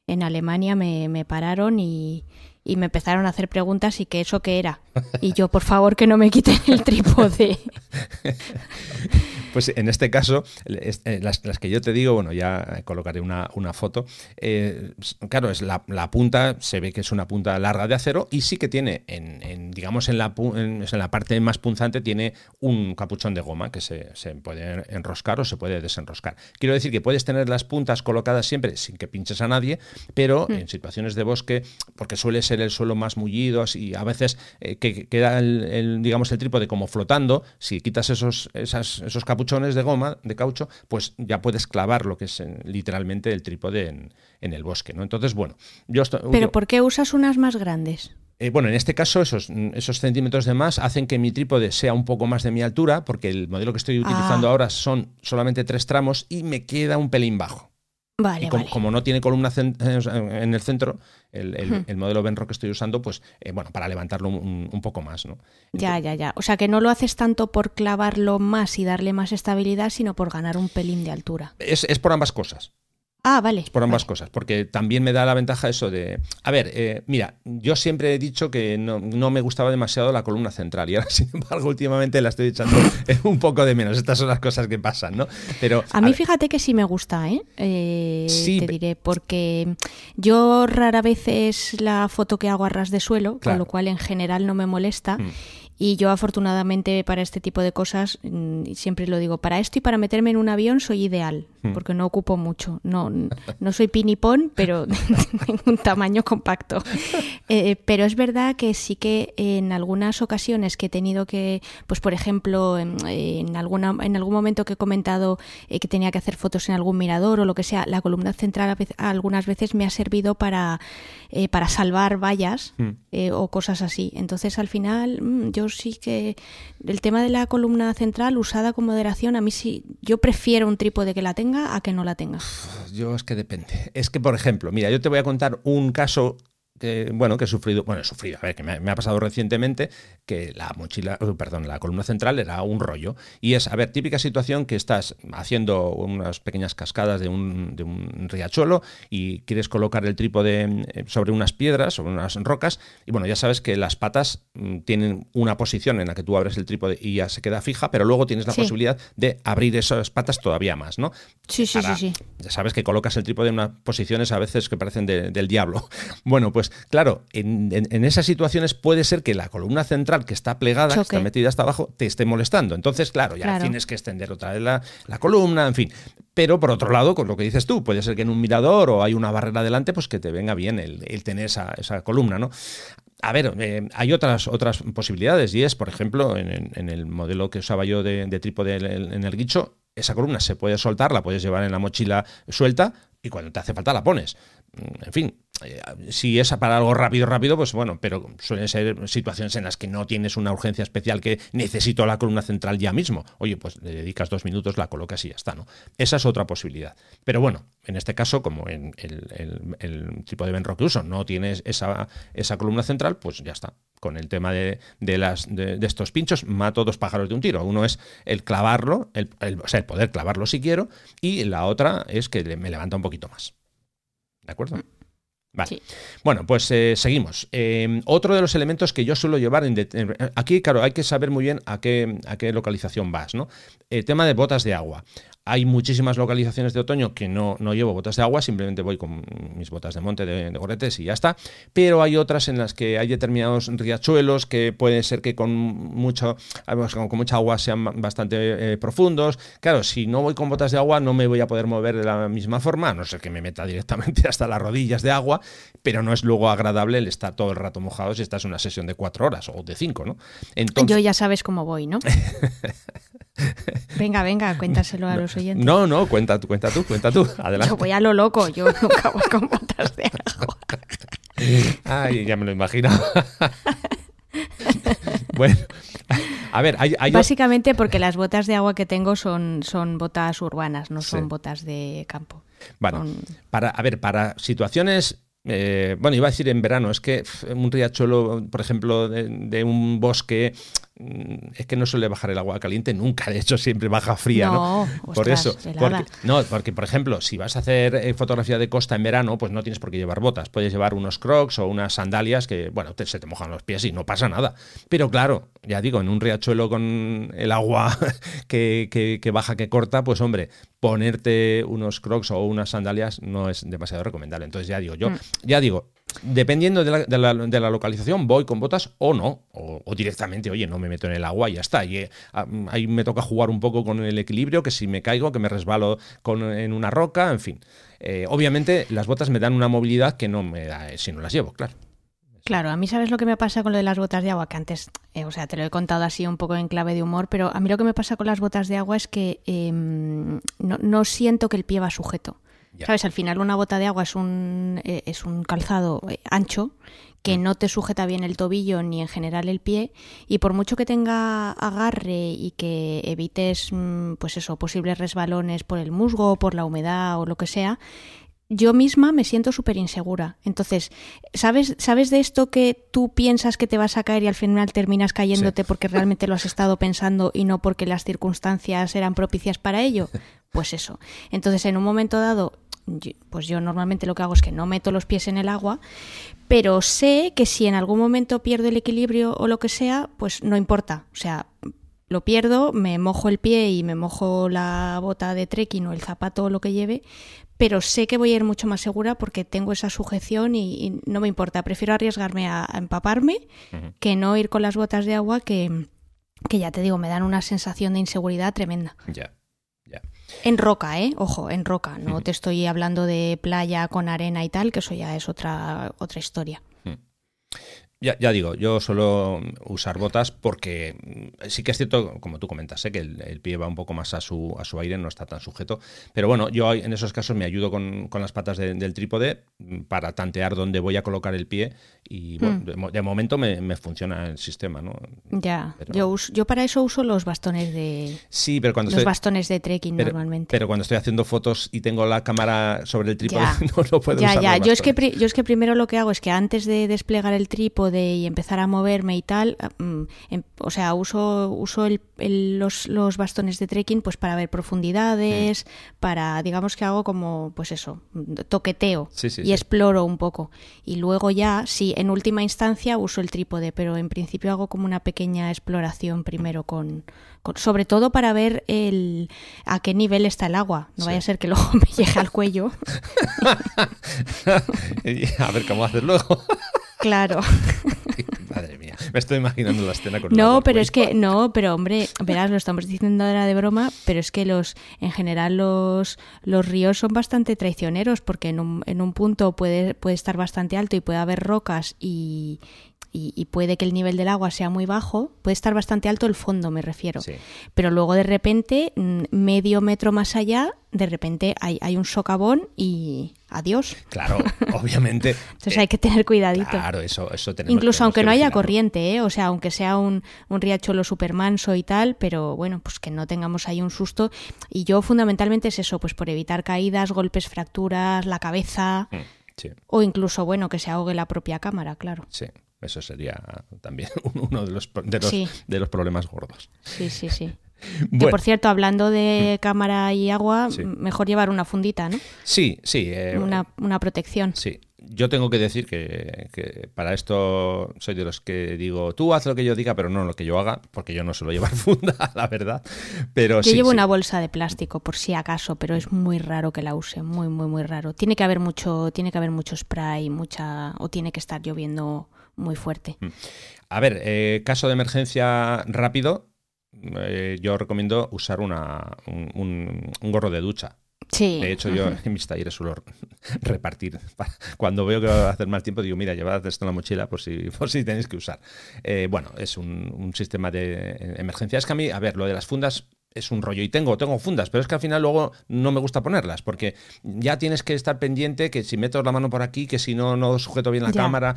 en Alemania me, me pararon y, y, me empezaron a hacer preguntas y que eso qué era. Y yo, por favor, que no me quiten el trípode. Pues en este caso, eh, las, que yo te digo, bueno, ya colocaré una, foto. Eh, claro, es la, punta, se ve que es una punta larga de acero y sí que tiene, en, digamos, en la, en, la parte más punzante, tiene un capuchón de goma que se, puede enroscar o se puede desenroscar. Quiero decir que puedes tener las puntas colocadas siempre sin que pinches a nadie, pero hmm. en situaciones de bosque, porque suele ser el suelo más mullido y a veces eh, que queda el, digamos, el trípode como flotando, si quitas esos, esas, esos capuchones, de goma, de caucho, pues ya puedes clavar lo que es literalmente el trípode en, el bosque, ¿no? Entonces, bueno, yo... ¿Pero por qué usas unas más grandes? Eh, bueno, en este caso esos, esos centímetros de más hacen que mi trípode sea un poco más de mi altura, porque el modelo que estoy utilizando ah. ahora son solamente tres tramos y me queda un pelín bajo. Vale, como, no tiene columna en el centro, el, modelo Benro que estoy usando, pues eh, bueno, para levantarlo un, poco más, ¿no? ya, ya, ya. O sea que no lo haces tanto por clavarlo más y darle más estabilidad, sino por ganar un pelín de altura. Es, es por ambas cosas. Ah, vale. Por ambas cosas, porque también me da la ventaja eso de... A ver, eh, mira, yo siempre he dicho que no, me gustaba demasiado la columna central y ahora, sin embargo, últimamente la estoy echando un poco de menos. Estas son las cosas que pasan, ¿no? Pero, a, mí fíjate que sí me gusta, ¿eh? eh sí, te diré, porque yo rara vez es la foto que hago a ras de suelo, con lo cual en general no me molesta. Mm. Y yo afortunadamente para este tipo de cosas, mm, siempre lo digo, para esto y para meterme en un avión soy ideal. Hmm. porque no ocupo mucho. No, no soy pinipón, pero tengo un tamaño compacto. Eh, pero es verdad que sí que en algunas ocasiones que he tenido que, pues por ejemplo, en, alguna, en algún momento que he comentado eh, que tenía que hacer fotos en algún mirador o lo que sea, la columna central algunas veces me ha servido para, eh, para salvar vallas hmm. o cosas así. Entonces al final mm, yo sí que el tema de la columna central usada con moderación, a mí sí, yo prefiero un trípode que la tenga a que no la tenga. Yo es que depende. Es que, por ejemplo, mira, yo te voy a contar un caso que, bueno, que he sufrido, bueno, he sufrido, a ver, que me, ha pasado recientemente que la mochila, uh, perdón, la columna central era un rollo. Y es, a ver, típica situación que estás haciendo unas pequeñas cascadas de un, de un riachuelo y quieres colocar el trípode eh, sobre unas piedras, sobre unas rocas, y bueno, ya sabes que las patas mm, tienen una posición en la que tú abres el trípode y ya se queda fija, pero luego tienes la posibilidad de abrir esas patas todavía más, ¿no? Sí, sí, sí, sí. Ya sabes que colocas el trípode en unas posiciones a veces que parecen del diablo. Bueno, pues claro, en, esas situaciones puede ser que la columna central que está plegada, que está metida hasta abajo, te esté molestando. Entonces, claro, ya tienes que extender otra vez la, columna, en fin. Pero por otro lado, con lo que dices tú, puede ser que en un mirador o hay una barrera delante, pues que te venga bien el, tener esa, columna, ¿no? A ver, eh, hay otras, otras posibilidades y es, por ejemplo, en, el modelo que usaba yo de, de trípode en el guicho, esa columna se puede soltar, la puedes llevar en la mochila suelta y cuando te hace falta la pones. En fin, eh, si es para algo rápido, rápido, pues bueno, pero suelen ser situaciones en las que no tienes una urgencia especial que necesito la columna central ya mismo. Oye, pues le dedicas dos minutos, la colocas y ya está, ¿no? Esa es otra posibilidad. Pero bueno, en este caso, como en el, tipo de Benro que uso no tienes esa, esa columna central, pues ya está. Con el tema de, las, de, estos pinchos, mato dos pájaros de un tiro. Uno es el clavarlo, el, o sea, el poder clavarlo si quiero, y la otra es que me levanta un poquito más. ¿De acuerdo? Vale. Bueno, pues eh, seguimos. Eh, otro de los elementos que yo suelo llevar en, aquí, claro, hay que saber muy bien a qué, a qué localización vas, ¿no? El tema de botas de agua. Hay muchísimas localizaciones de otoño que no, no llevo botas de agua, simplemente voy con mis botas de monte de, gorretes y ya está. Pero hay otras en las que hay determinados riachuelos que puede ser que con, mucho, con mucha agua sean bastante eh, profundos. Claro, si no voy con botas de agua no me voy a poder mover de la misma forma, a no ser que me meta directamente hasta las rodillas de agua, pero no es luego agradable el estar todo el rato mojado si estás en una sesión de cuatro horas o de cinco, ¿no? Entonces... Yo ya sabes cómo voy, ¿no? Venga, venga, cuéntaselo a los oyentes. No, no, cuenta, cuenta tú, cuenta tú. Adelante. Yo voy a lo loco, yo nunca voy con botas de agua. Ay, ya me lo imagino. bueno, a ver, hay, Básicamente porque las botas de agua que tengo son, son botas urbanas, no son botas de campo. Bueno, para, a ver, para situaciones eh, bueno, iba a decir en verano, es que un riachuelo, por ejemplo, de, un bosque, es que no suele bajar el agua caliente nunca, de hecho siempre baja fría, ¿no? por eso, porque, no, porque por ejemplo, si vas a hacer eh, fotografía de costa en verano, pues no tienes por qué llevar botas, puedes llevar unos crocs o unas sandalias que, bueno, se te mojan los pies y no pasa nada. Pero claro, ya digo, en un riachuelo con el agua que, que baja, que corta, pues hombre, ponerte unos crocs o unas sandalias no es demasiado recomendable. Entonces ya digo, yo, mm. ya digo, dependiendo de la, localización, voy con botas o no, o, directamente, oye, no me meto en el agua y ya está. Y, eh, ahí me toca jugar un poco con el equilibrio, que si me caigo, que me resbalo con, en una roca, en fin. Eh, obviamente las botas me dan una movilidad que no me da eh, si no las llevo, claro. Claro, a mí sabes lo que me pasa con lo de las botas de agua, que antes, o sea, te lo he contado así un poco en clave de humor, pero a mí lo que me pasa con las botas de agua es que em, no, siento que el pie va sujeto. ¿Sabes? Al final una bota de agua es un, eh, es un calzado eh, ancho que mm. no te sujeta bien el tobillo ni en general el pie y por mucho que tenga agarre y que evites mm, pues eso posibles resbalones por el musgo por la humedad o lo que sea yo misma me siento súper insegura. Entonces, ¿sabes, ¿sabes de esto que tú piensas que te vas a caer y al final terminas cayéndote porque realmente lo has estado pensando y no porque las circunstancias eran propicias para ello? Pues eso. Entonces, en un momento dado, pues yo normalmente lo que hago es que no meto los pies en el agua, pero sé que si en algún momento pierdo el equilibrio o lo que sea, pues no importa. O sea, lo pierdo, me mojo el pie y me mojo la bota de trekking o el zapato o lo que lleve, pero sé que voy a ir mucho más segura porque tengo esa sujeción y, no me importa. Prefiero arriesgarme a, empaparme que no ir con las botas de agua que, que, ya te digo, me dan una sensación de inseguridad tremenda. Ya. En roca, ¿eh? Ojo, en roca. No te estoy hablando de playa con arena y tal, que eso ya es otra, otra historia. Ya, ya, digo, yo suelo usar botas porque sí que es cierto, como tú comentas, ¿eh? que el, pie va un poco más a su, a su aire, no está tan sujeto. Pero bueno, yo en esos casos me ayudo con, las patas del trípode para tantear dónde voy a colocar el pie y bueno, mm. de, momento me, funciona el sistema, ¿no? Ya, yo, yo para eso uso los bastones de... Sí, pero cuando los bastones de trekking normalmente. Pero cuando estoy haciendo fotos y tengo la cámara sobre el trípode, no lo puedo ya, usar. Ya, yo es, que, yo es que primero lo que hago es que antes de desplegar el trípode y empezar a moverme y tal, mm, em, o sea, uso, uso los, los, bastones de trekking pues para ver profundidades, mm. para, digamos que hago como, pues eso, toqueteo y exploro un poco. Y luego ya, sí, en última instancia uso el trípode, pero en principio hago como una pequeña exploración primero con, sobre todo para ver el, a qué nivel está el agua. No vaya a ser que luego me llegue al cuello. a ver cómo hacer luego. Claro. Madre mía, me estoy imaginando la escena con No, pero es que, no, pero hombre, verás, lo estamos diciendo ahora de broma, pero es que los, en general los, los ríos son bastante traicioneros porque en un, en un punto puede, puede estar bastante alto y puede haber rocas y, y, puede que el nivel del agua sea muy bajo, puede estar bastante alto el fondo, me refiero. Pero luego de repente, mm, medio metro más allá, de repente hay, hay un socavón y adiós. Claro, obviamente. Entonces hay que tener cuidadito. Claro, eso, eso tenemos Incluso aunque no haya corriente, ¿eh? o sea, aunque sea un, un riachuelo supermanso y tal, pero bueno, pues que no tengamos ahí un susto. Y yo fundamentalmente es eso, pues por evitar caídas, golpes, fracturas, la cabeza. Mm, o incluso, bueno, que se ahogue la propia cámara, claro. Sí. Eso sería también uno de los, de los, problemas gordos. Sí, sí, sí. Que por cierto, hablando de mm. cámara y agua, mejor llevar una fundita, ¿no? Sí, sí. Eh, una, protección. Sí. Yo tengo que decir que, para esto soy de los que digo, tú haz lo que yo diga, pero no lo que yo haga, porque yo no suelo llevar funda, la verdad. Pero yo llevo una bolsa de plástico, por si acaso, pero es muy raro que la use, muy, muy, muy raro. Tiene que haber mucho, tiene que haber mucho spray, mucha, o tiene que estar lloviendo muy fuerte. Mm. A ver, eh, caso de emergencia rápido, eh, yo recomiendo usar una, un, gorro de ducha. Sí. De hecho, yo en mis talleres suelo repartir. Cuando veo que va a hacer mal tiempo, digo, mira, llevad esto en la mochila por si, por si tenéis que usar. Eh, bueno, es un, un, sistema de emergencia. Es que a mí, a ver, lo de las fundas es un rollo. Y tengo, tengo fundas, pero es que al final luego no me gusta ponerlas, porque ya tienes que estar pendiente que si meto la mano por aquí, que si no, no sujeto bien la cámara.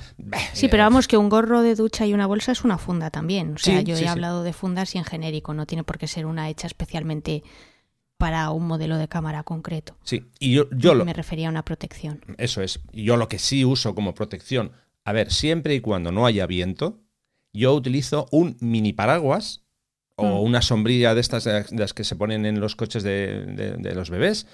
Sí, pero vamos, que un gorro de ducha y una bolsa es una funda también. O sea, yo he hablado de fundas y en genérico, no tiene por qué ser una hecha especialmente para un modelo de cámara concreto. Sí, y yo, yo lo... Me refería a una protección. Eso es. Yo lo que sí uso como protección, a ver, siempre y cuando no haya viento, yo utilizo un mini paraguas o mm. una sombrilla de estas de las que se ponen en los coches de, los bebés.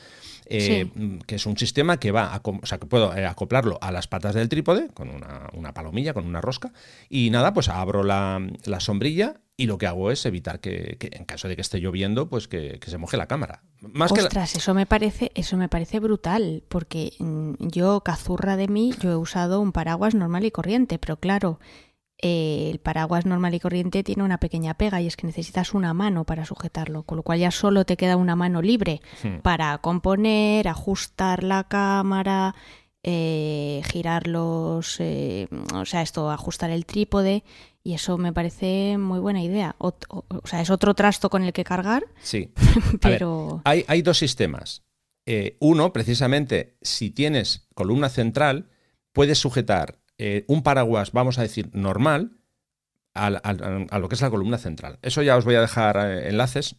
Eh, que es un sistema que va, a, o sea, que puedo eh, acoplarlo a las patas del trípode con una, palomilla, con una rosca, y nada, pues abro la, sombrilla y lo que hago es evitar que, en caso de que esté lloviendo, pues que, se moje la cámara. Más Ostras, eso me parece, eso me parece brutal, porque mm, yo, cazurra de mí, yo he usado un paraguas normal y corriente, pero claro, eh, el paraguas normal y corriente tiene una pequeña pega y es que necesitas una mano para sujetarlo, con lo cual ya solo te queda una mano libre para componer, ajustar la cámara, eh, girar los, eh, o sea, esto, ajustar el trípode y eso me parece muy buena idea. O, sea, es otro trasto con el que cargar. Sí. pero hay, hay, dos sistemas. uno, precisamente, si tienes columna central, puedes sujetar eh, un paraguas, vamos a decir, normal, a, lo que es la columna central. Eso ya os voy a dejar eh, enlaces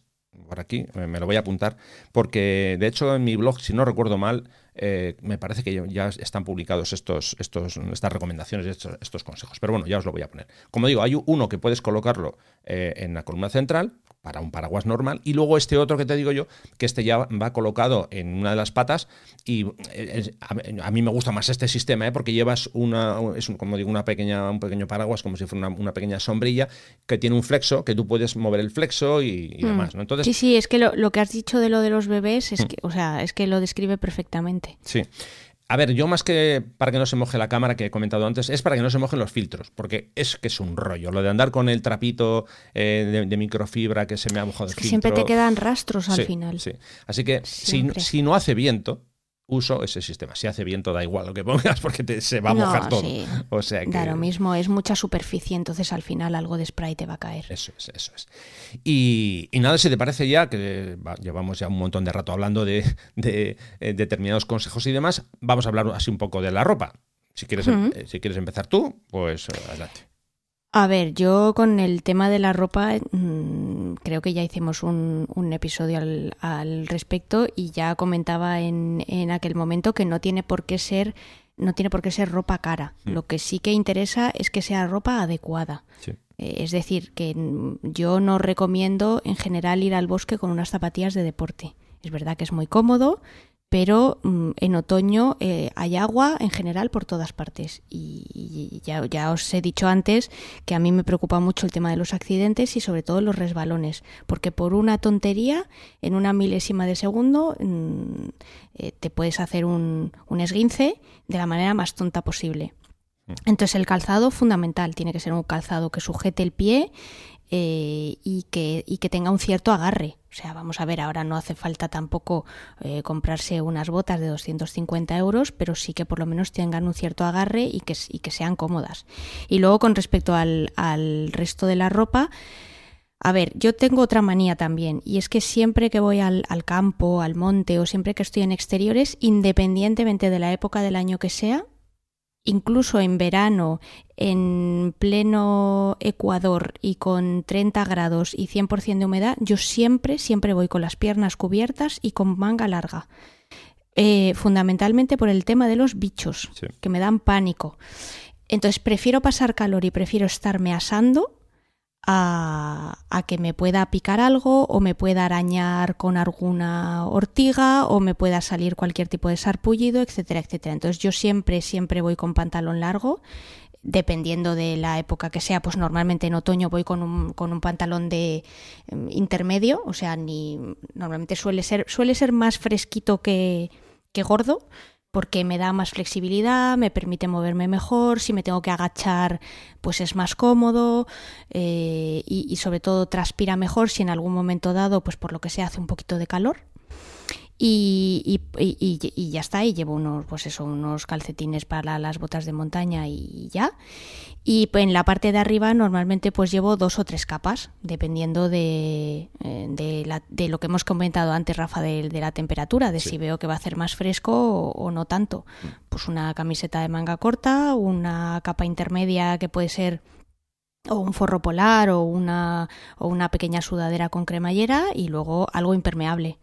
por aquí, me lo voy a apuntar, porque de hecho en mi blog, si no recuerdo mal, eh, me parece que ya están publicados estos, estos, estas recomendaciones, estos, estos, consejos. Pero bueno, ya os lo voy a poner. Como digo, hay uno que puedes colocarlo en la columna central, para un paraguas normal. Y luego este otro que te digo yo, que este ya va colocado en una de las patas. Y eh, a mí me gusta más este sistema, ¿eh? porque llevas una, es como digo, una pequeña, un pequeño paraguas, como si fuera una, pequeña sombrilla, que tiene un flexo, que tú puedes mover el flexo y, mm. demás. ¿no? Entonces, sí, sí, es que lo, que has dicho de lo de los bebés, es mm. que, o sea, es que lo describe perfectamente. Sí. A ver, yo más que para que no se moje la cámara que he comentado antes, es para que no se mojen los filtros, porque es que es un rollo. Lo de andar con el trapito eh, de, microfibra que se me ha mojado el filtro. Siempre te quedan rastros al final. Sí. Así que si, si, no hace viento, uso ese sistema. Si hace viento da igual lo que pongas porque se va a mojar todo. O sea que... Da lo mismo, es mucha superficie, entonces al final algo de spray te va a caer. Eso es, eso es. Y, nada, si te parece ya, que llevamos ya un montón de rato hablando de, eh, determinados consejos y demás, vamos a hablar así un poco de la ropa. Si quieres, eh, si quieres empezar tú, pues adelante. A ver, yo con el tema de la ropa mm, creo que ya hicimos un, episodio al, respecto y ya comentaba en, en, aquel momento que no tiene por qué ser no tiene por qué ser ropa cara. Mm. Lo que sí que interesa es que sea ropa adecuada. Eh, es decir, que yo no recomiendo en general ir al bosque con unas zapatillas de deporte. Es verdad que es muy cómodo, pero mm, en otoño eh, hay agua en general por todas partes. Y, ya, ya, os he dicho antes que a mí me preocupa mucho el tema de los accidentes y sobre todo los resbalones, porque por una tontería, en una milésima de segundo, mm, eh, te puedes hacer un, un esguince de la manera más tonta posible. Mm. Entonces el calzado fundamental, tiene que ser un calzado que sujete el pie eh, y, que, y que tenga un cierto agarre. O sea, vamos a ver, ahora no hace falta tampoco eh, comprarse unas botas de 250 euros, pero sí que por lo menos tengan un cierto agarre y que, y que sean cómodas. Y luego con respecto al, al resto de la ropa, a ver, yo tengo otra manía también, y es que siempre que voy al, al, campo, al monte o siempre que estoy en exteriores, independientemente de la época del año que sea, incluso en verano, en pleno Ecuador y con 30 grados y 100% de humedad, yo siempre, siempre voy con las piernas cubiertas y con manga larga. Eh, fundamentalmente por el tema de los bichos, que me dan pánico. Entonces prefiero pasar calor y prefiero estarme asando a, que me pueda picar algo o me pueda arañar con alguna ortiga o me pueda salir cualquier tipo de sarpullido, etcétera, etcétera. Entonces yo siempre, siempre voy con pantalón largo dependiendo de la época que sea, pues normalmente en otoño voy con un, con un pantalón de em, intermedio, o sea, ni normalmente suele ser, suele ser más fresquito que, que gordo, porque me da más flexibilidad, me permite moverme mejor, si me tengo que agachar pues es más cómodo eh, y, sobre todo transpira mejor si en algún momento dado pues por lo que sea hace un poquito de calor y, y, ya está, y llevo unos, pues eso, unos calcetines para las botas de montaña y ya. Y en la parte de arriba normalmente pues llevo dos o tres capas, dependiendo de, eh, de, la, de lo que hemos comentado antes, Rafa, de, la temperatura, de si veo que va a hacer más fresco o, no tanto. Mm. Pues una camiseta de manga corta, una capa intermedia que puede ser o un forro polar o una, o una pequeña sudadera con cremallera y luego algo impermeable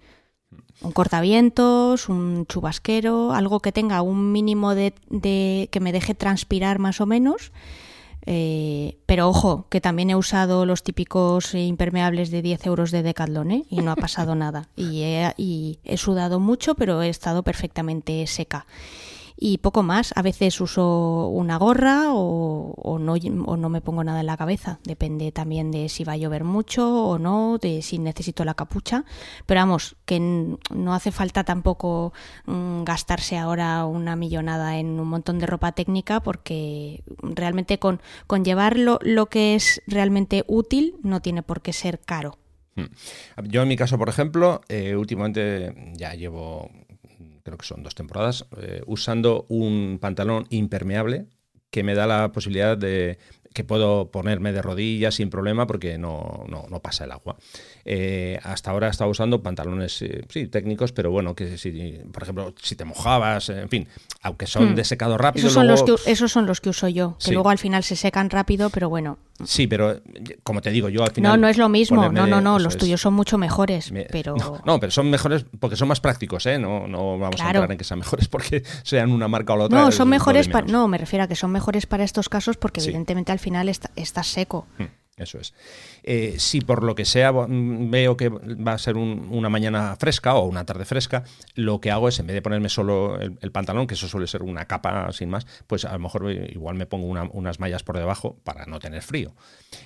un cortavientos, un chubasquero, algo que tenga un mínimo de, que me deje transpirar más o menos. Eh, pero ojo, que también he usado los típicos impermeables de 10 euros de Decathlon ¿eh? y no ha pasado nada. Y y he sudado mucho, pero he estado perfectamente seca y poco más. A veces uso una gorra o, no, o no me pongo nada en la cabeza. Depende también de si va a llover mucho o no, de si necesito la capucha. Pero vamos, que no hace falta tampoco mm, gastarse ahora una millonada en un montón de ropa técnica porque realmente con, con llevar lo, que es realmente útil no tiene por qué ser caro. Hmm. Yo en mi caso, por ejemplo, eh, últimamente ya llevo creo que son dos temporadas, eh, usando un pantalón impermeable que me da la posibilidad de que puedo ponerme de rodillas sin problema porque no, no, no pasa el agua. Eh, hasta ahora he estado usando pantalones, eh, sí, técnicos, pero bueno, que si, por ejemplo, si te mojabas, en fin, aunque son hmm. de secado rápido. Esos son, los que, esos son los que uso yo, que luego al final se secan rápido, pero bueno. Sí, pero como te digo, yo al final. No, no es lo mismo. No, no, no. Los tuyos son mucho mejores. pero... No, pero son mejores porque son más prácticos, ¿eh? No, no vamos a entrar en que sean mejores porque sean una marca o la otra. No, son mejores para. No, me refiero a que son mejores para estos casos porque evidentemente al final está, estás seco. Hmm. Eso es. Eh, si por lo que sea mm, veo que va a ser una mañana fresca o una tarde fresca, lo que hago es, en vez de ponerme solo el, pantalón, que eso suele ser una capa sin más, pues a lo mejor igual me pongo unas mallas por debajo para no tener frío.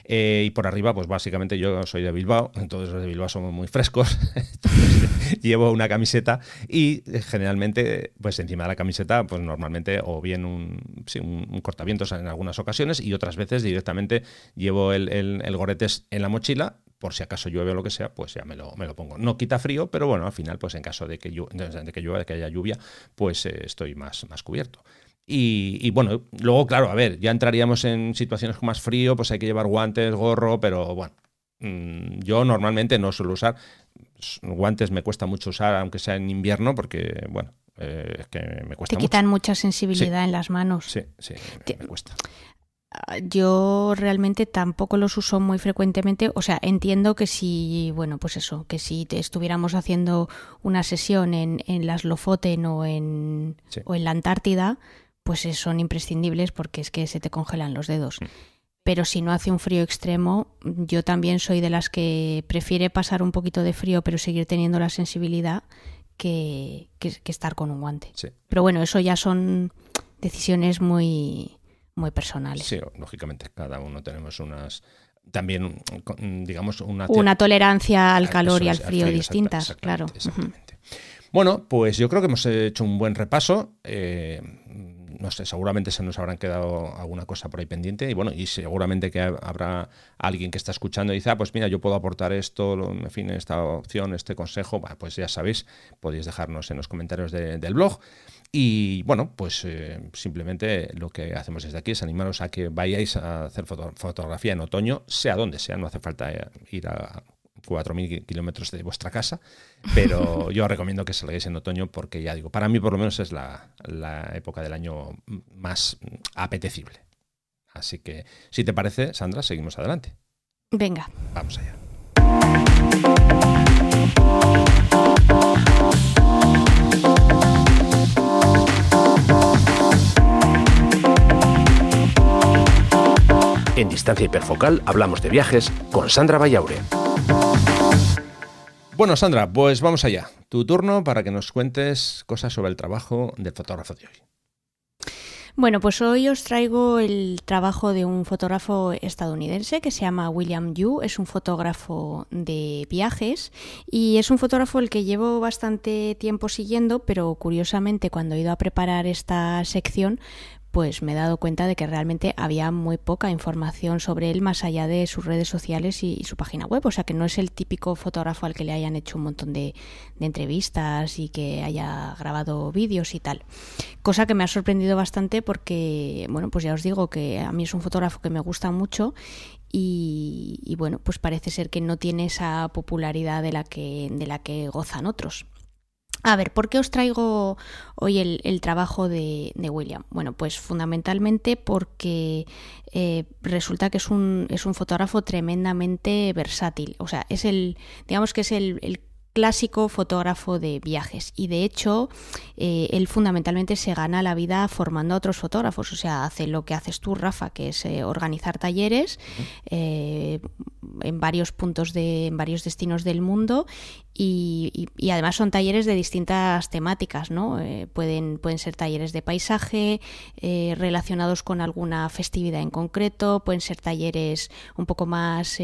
Eh, y por arriba, pues básicamente yo soy de Bilbao, entonces los de Bilbao somos muy frescos, llevo una camiseta y eh, generalmente, pues encima de la camiseta, pues normalmente o bien un, sí, un cortavientos en algunas ocasiones y otras veces directamente llevo el el, goretes en la mochila, por si acaso llueve o lo que sea, pues ya me lo, me lo pongo. No quita frío, pero bueno, al final, pues en caso de que, de que llueva, de que haya lluvia, pues eh, estoy más, más cubierto. Y, bueno, luego, claro, a ver, ya entraríamos en situaciones con más frío, pues hay que llevar guantes, gorro, pero bueno, mm, yo normalmente no suelo usar guantes, me cuesta mucho usar, aunque sea en invierno, porque, bueno, eh, es que me cuesta. Te quitan mucha sensibilidad en las manos. Sí, sí, me cuesta. Ah, yo realmente tampoco los uso muy frecuentemente. O sea, entiendo que si, bueno, pues eso, que si estuviéramos haciendo una sesión en, en las Lofoten o en, o en la Antártida, pues son imprescindibles porque es que se te congelan los dedos. Mm. Pero si no hace un frío extremo, yo también soy de las que prefiere pasar un poquito de frío pero seguir teniendo la sensibilidad que, que estar con un guante. Pero bueno, eso ya son decisiones muy muy personales. Sí, lógicamente, cada uno tenemos unas también, digamos, una... Una tolerancia al calor y al frío, distintas, claro. Bueno, pues yo creo que hemos hecho un buen repaso. Eh, no sé, seguramente se nos habrán quedado alguna cosa por ahí pendiente y bueno, y seguramente que habrá alguien que está escuchando y dice, ah, pues mira, yo puedo aportar esto, en fin, esta opción, este consejo, pues ya sabéis, podéis dejarnos en los comentarios del blog. Y bueno, pues eh, simplemente lo que hacemos desde aquí es animaros a que vayáis a hacer fotografía en otoño, sea donde sea, no hace falta eh, ir a 4.000 kilómetros de vuestra casa, pero yo os recomiendo que salgáis en otoño porque ya digo, para mí por lo menos es la, la época del año más apetecible. Así que, si te parece, Sandra, seguimos adelante. Venga. Vamos allá. En Distancia Hiperfocal hablamos de viajes con Sandra Vallaure. Bueno, Sandra, pues vamos allá. Tu turno para que nos cuentes cosas sobre el trabajo del fotógrafo de hoy. Bueno, pues hoy os traigo el trabajo de un fotógrafo estadounidense que se llama William Yu. Es un fotógrafo de viajes y es un fotógrafo el que llevo bastante tiempo siguiendo, pero curiosamente cuando he ido a preparar esta sección pues me he dado cuenta de que realmente había muy poca información sobre él más allá de sus redes sociales y, su página web. O sea que no es el típico fotógrafo al que le hayan hecho un montón de, entrevistas y que haya grabado vídeos y tal. Cosa que me ha sorprendido bastante porque, bueno, pues ya os digo que a mí es un fotógrafo que me gusta mucho y, y bueno, pues parece ser que no tiene esa popularidad de la que, de la que gozan otros. A ver, ¿por qué os traigo hoy el, trabajo de, William? Bueno, pues fundamentalmente porque eh, resulta que es un, es un fotógrafo tremendamente versátil. O sea, es el, digamos que es el, el clásico fotógrafo de viajes y de hecho eh, él fundamentalmente se gana la vida formando a otros fotógrafos, o sea, hace lo que haces tú, Rafa, que es eh, organizar talleres eh, en varios puntos de, en varios destinos del mundo y, además son talleres de distintas temáticas, ¿no? pueden, pueden ser talleres de paisaje relacionados con alguna festividad en concreto, pueden ser talleres un poco más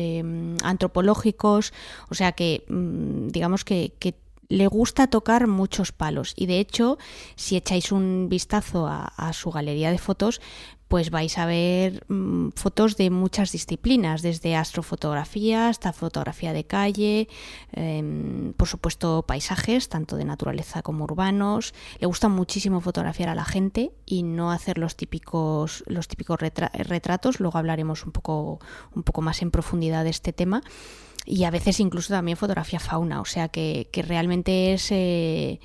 antropológicos, o sea que mm, digamos que, le gusta tocar muchos palos y de hecho si echáis un vistazo a, su galería de fotos pues vais a ver mm, fotos de muchas disciplinas, desde astrofotografía hasta fotografía de calle, em, por supuesto paisajes, tanto de naturaleza como urbanos. Le gusta muchísimo fotografiar a la gente y no hacer los típicos, los típicos retratos. Luego hablaremos un poco, un poco más en profundidad de este tema y a veces incluso también fotografía fauna, o sea que, realmente es... Eh,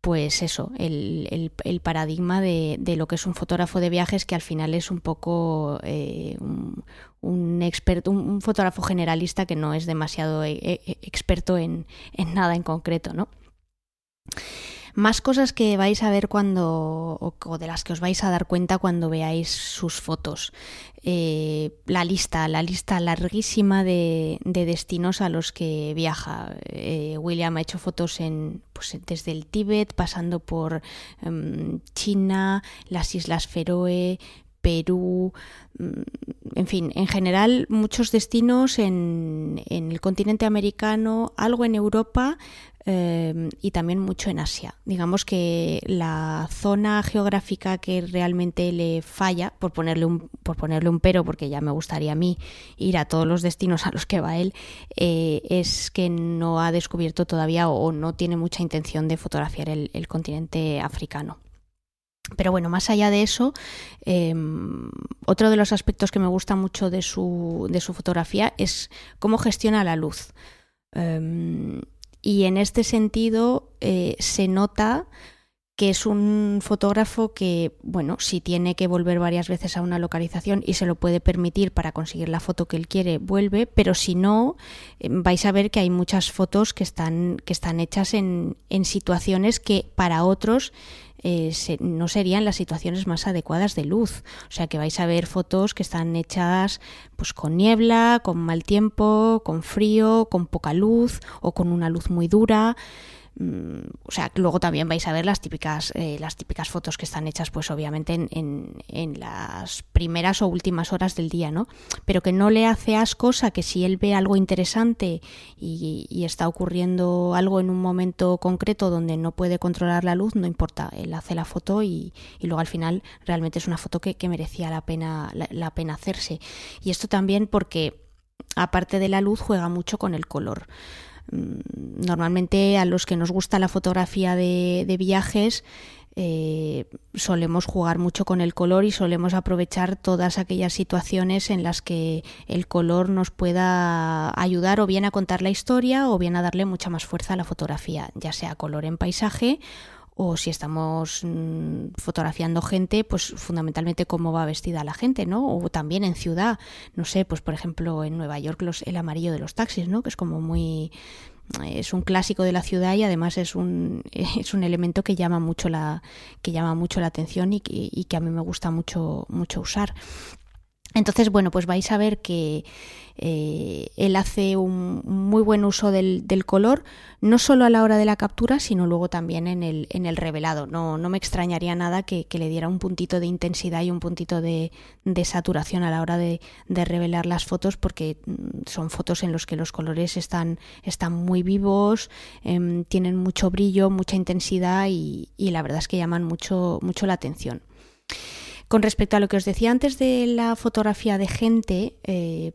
pues eso, el, el, paradigma de, de, lo que es un fotógrafo de viajes, que al final es un poco eh, un, experto, un, fotógrafo generalista que no es demasiado eh, experto en, en, nada en concreto, ¿no? Más cosas que vais a ver cuando, o, de las que os vais a dar cuenta cuando veáis sus fotos. Eh, la lista, la lista larguísima de, destinos a los que viaja. Eh, William ha hecho fotos en, pues, desde el Tíbet, pasando por em, China, las Islas Feroe, Perú, mm, en fin, en general muchos destinos en, el continente americano, algo en Europa eh, y también mucho en Asia. Digamos que la zona geográfica que realmente le falla, por ponerle un, por ponerle un pero, porque ya me gustaría a mí ir a todos los destinos a los que va él, eh, es que no ha descubierto todavía o no tiene mucha intención de fotografiar el continente africano. Pero bueno, más allá de eso, em, otro de los aspectos que me gusta mucho de su, de su fotografía es cómo gestiona la luz. Em, y en este sentido eh, se nota que es un fotógrafo que, bueno, si tiene que volver varias veces a una localización y se lo puede permitir para conseguir la foto que él quiere, vuelve, pero si no, em, vais a ver que hay muchas fotos que están, que están hechas en, en situaciones que para otros eh, no serían las situaciones más adecuadas de luz. O sea que vais a ver fotos que están hechas pues con niebla, con mal tiempo, con frío, con poca luz o con una luz muy dura. Mm, o sea, luego también vais a ver las típicas, eh, las típicas fotos que están hechas, pues obviamente en, en, las primeras o últimas horas del día, ¿no? Pero que no le hace asco, a que si él ve algo interesante y, está ocurriendo algo en un momento concreto donde no puede controlar la luz, no importa, él hace la foto y, luego al final realmente es una foto que, merecía la pena, la pena hacerse. Y esto también porque aparte de la luz juega mucho con el color. Mm, normalmente a los que nos gusta la fotografía de, viajes eh, solemos jugar mucho con el color y solemos aprovechar todas aquellas situaciones en las que el color nos pueda ayudar o bien a contar la historia o bien a darle mucha más fuerza a la fotografía, ya sea color en paisaje o si estamos mm, fotografiando gente, pues fundamentalmente cómo va vestida la gente, ¿no? O también en ciudad, no sé, pues por ejemplo en Nueva York el amarillo de los taxis, ¿no? Que es como muy es un clásico de la ciudad y además es un, es un elemento que llama mucho la que llama mucho la atención y que, y que a mí me gusta mucho mucho usar. Entonces, bueno, pues vais a ver que eh, él hace un muy buen uso del, color, no solo a la hora de la captura, sino luego también en el, en el revelado. No, no me extrañaría nada que, le diera un puntito de intensidad y un puntito de, saturación a la hora de, revelar las fotos, porque mm, son fotos en las que los colores están, están muy vivos, em, tienen mucho brillo, mucha intensidad y, la verdad es que llaman mucho, mucho la atención. Con respecto a lo que os decía antes de la fotografía de gente, eh,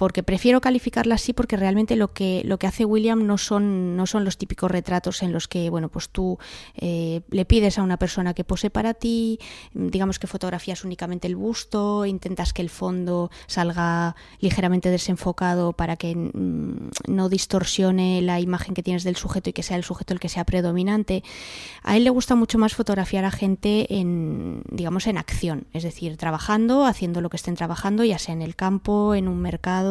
porque prefiero calificarla así porque realmente lo que, lo que hace William no son, no son los típicos retratos en los que, bueno, pues tú eh, le pides a una persona que pose para ti, digamos que fotografías únicamente el busto, intentas que el fondo salga ligeramente desenfocado para que mm, no distorsione la imagen que tienes del sujeto y que sea el sujeto el que sea predominante. A él le gusta mucho más fotografiar a gente en, digamos, en acción, es decir, trabajando, haciendo lo que estén trabajando, ya sea en el campo, en un mercado,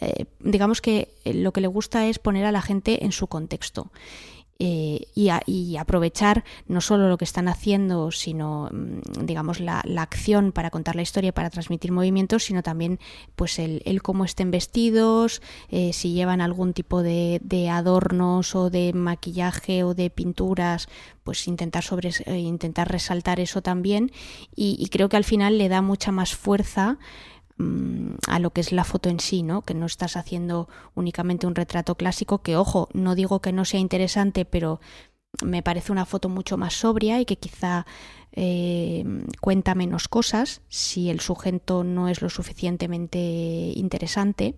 eh, digamos que lo que le gusta es poner a la gente en su contexto. Eh, y, aprovechar no solo lo que están haciendo, sino mm, digamos la, acción para contar la historia, para transmitir movimientos, sino también pues el, cómo estén vestidos, eh, si llevan algún tipo de, adornos o de maquillaje o de pinturas, pues intentar sobre intentar resaltar eso también y creo que al final le da mucha más fuerza a lo que es la foto en sí, ¿no? Que no estás haciendo únicamente un retrato clásico, que ojo, no digo que no sea interesante, pero me parece una foto mucho más sobria y que quizá eh, cuenta menos cosas si el sujeto no es lo suficientemente interesante.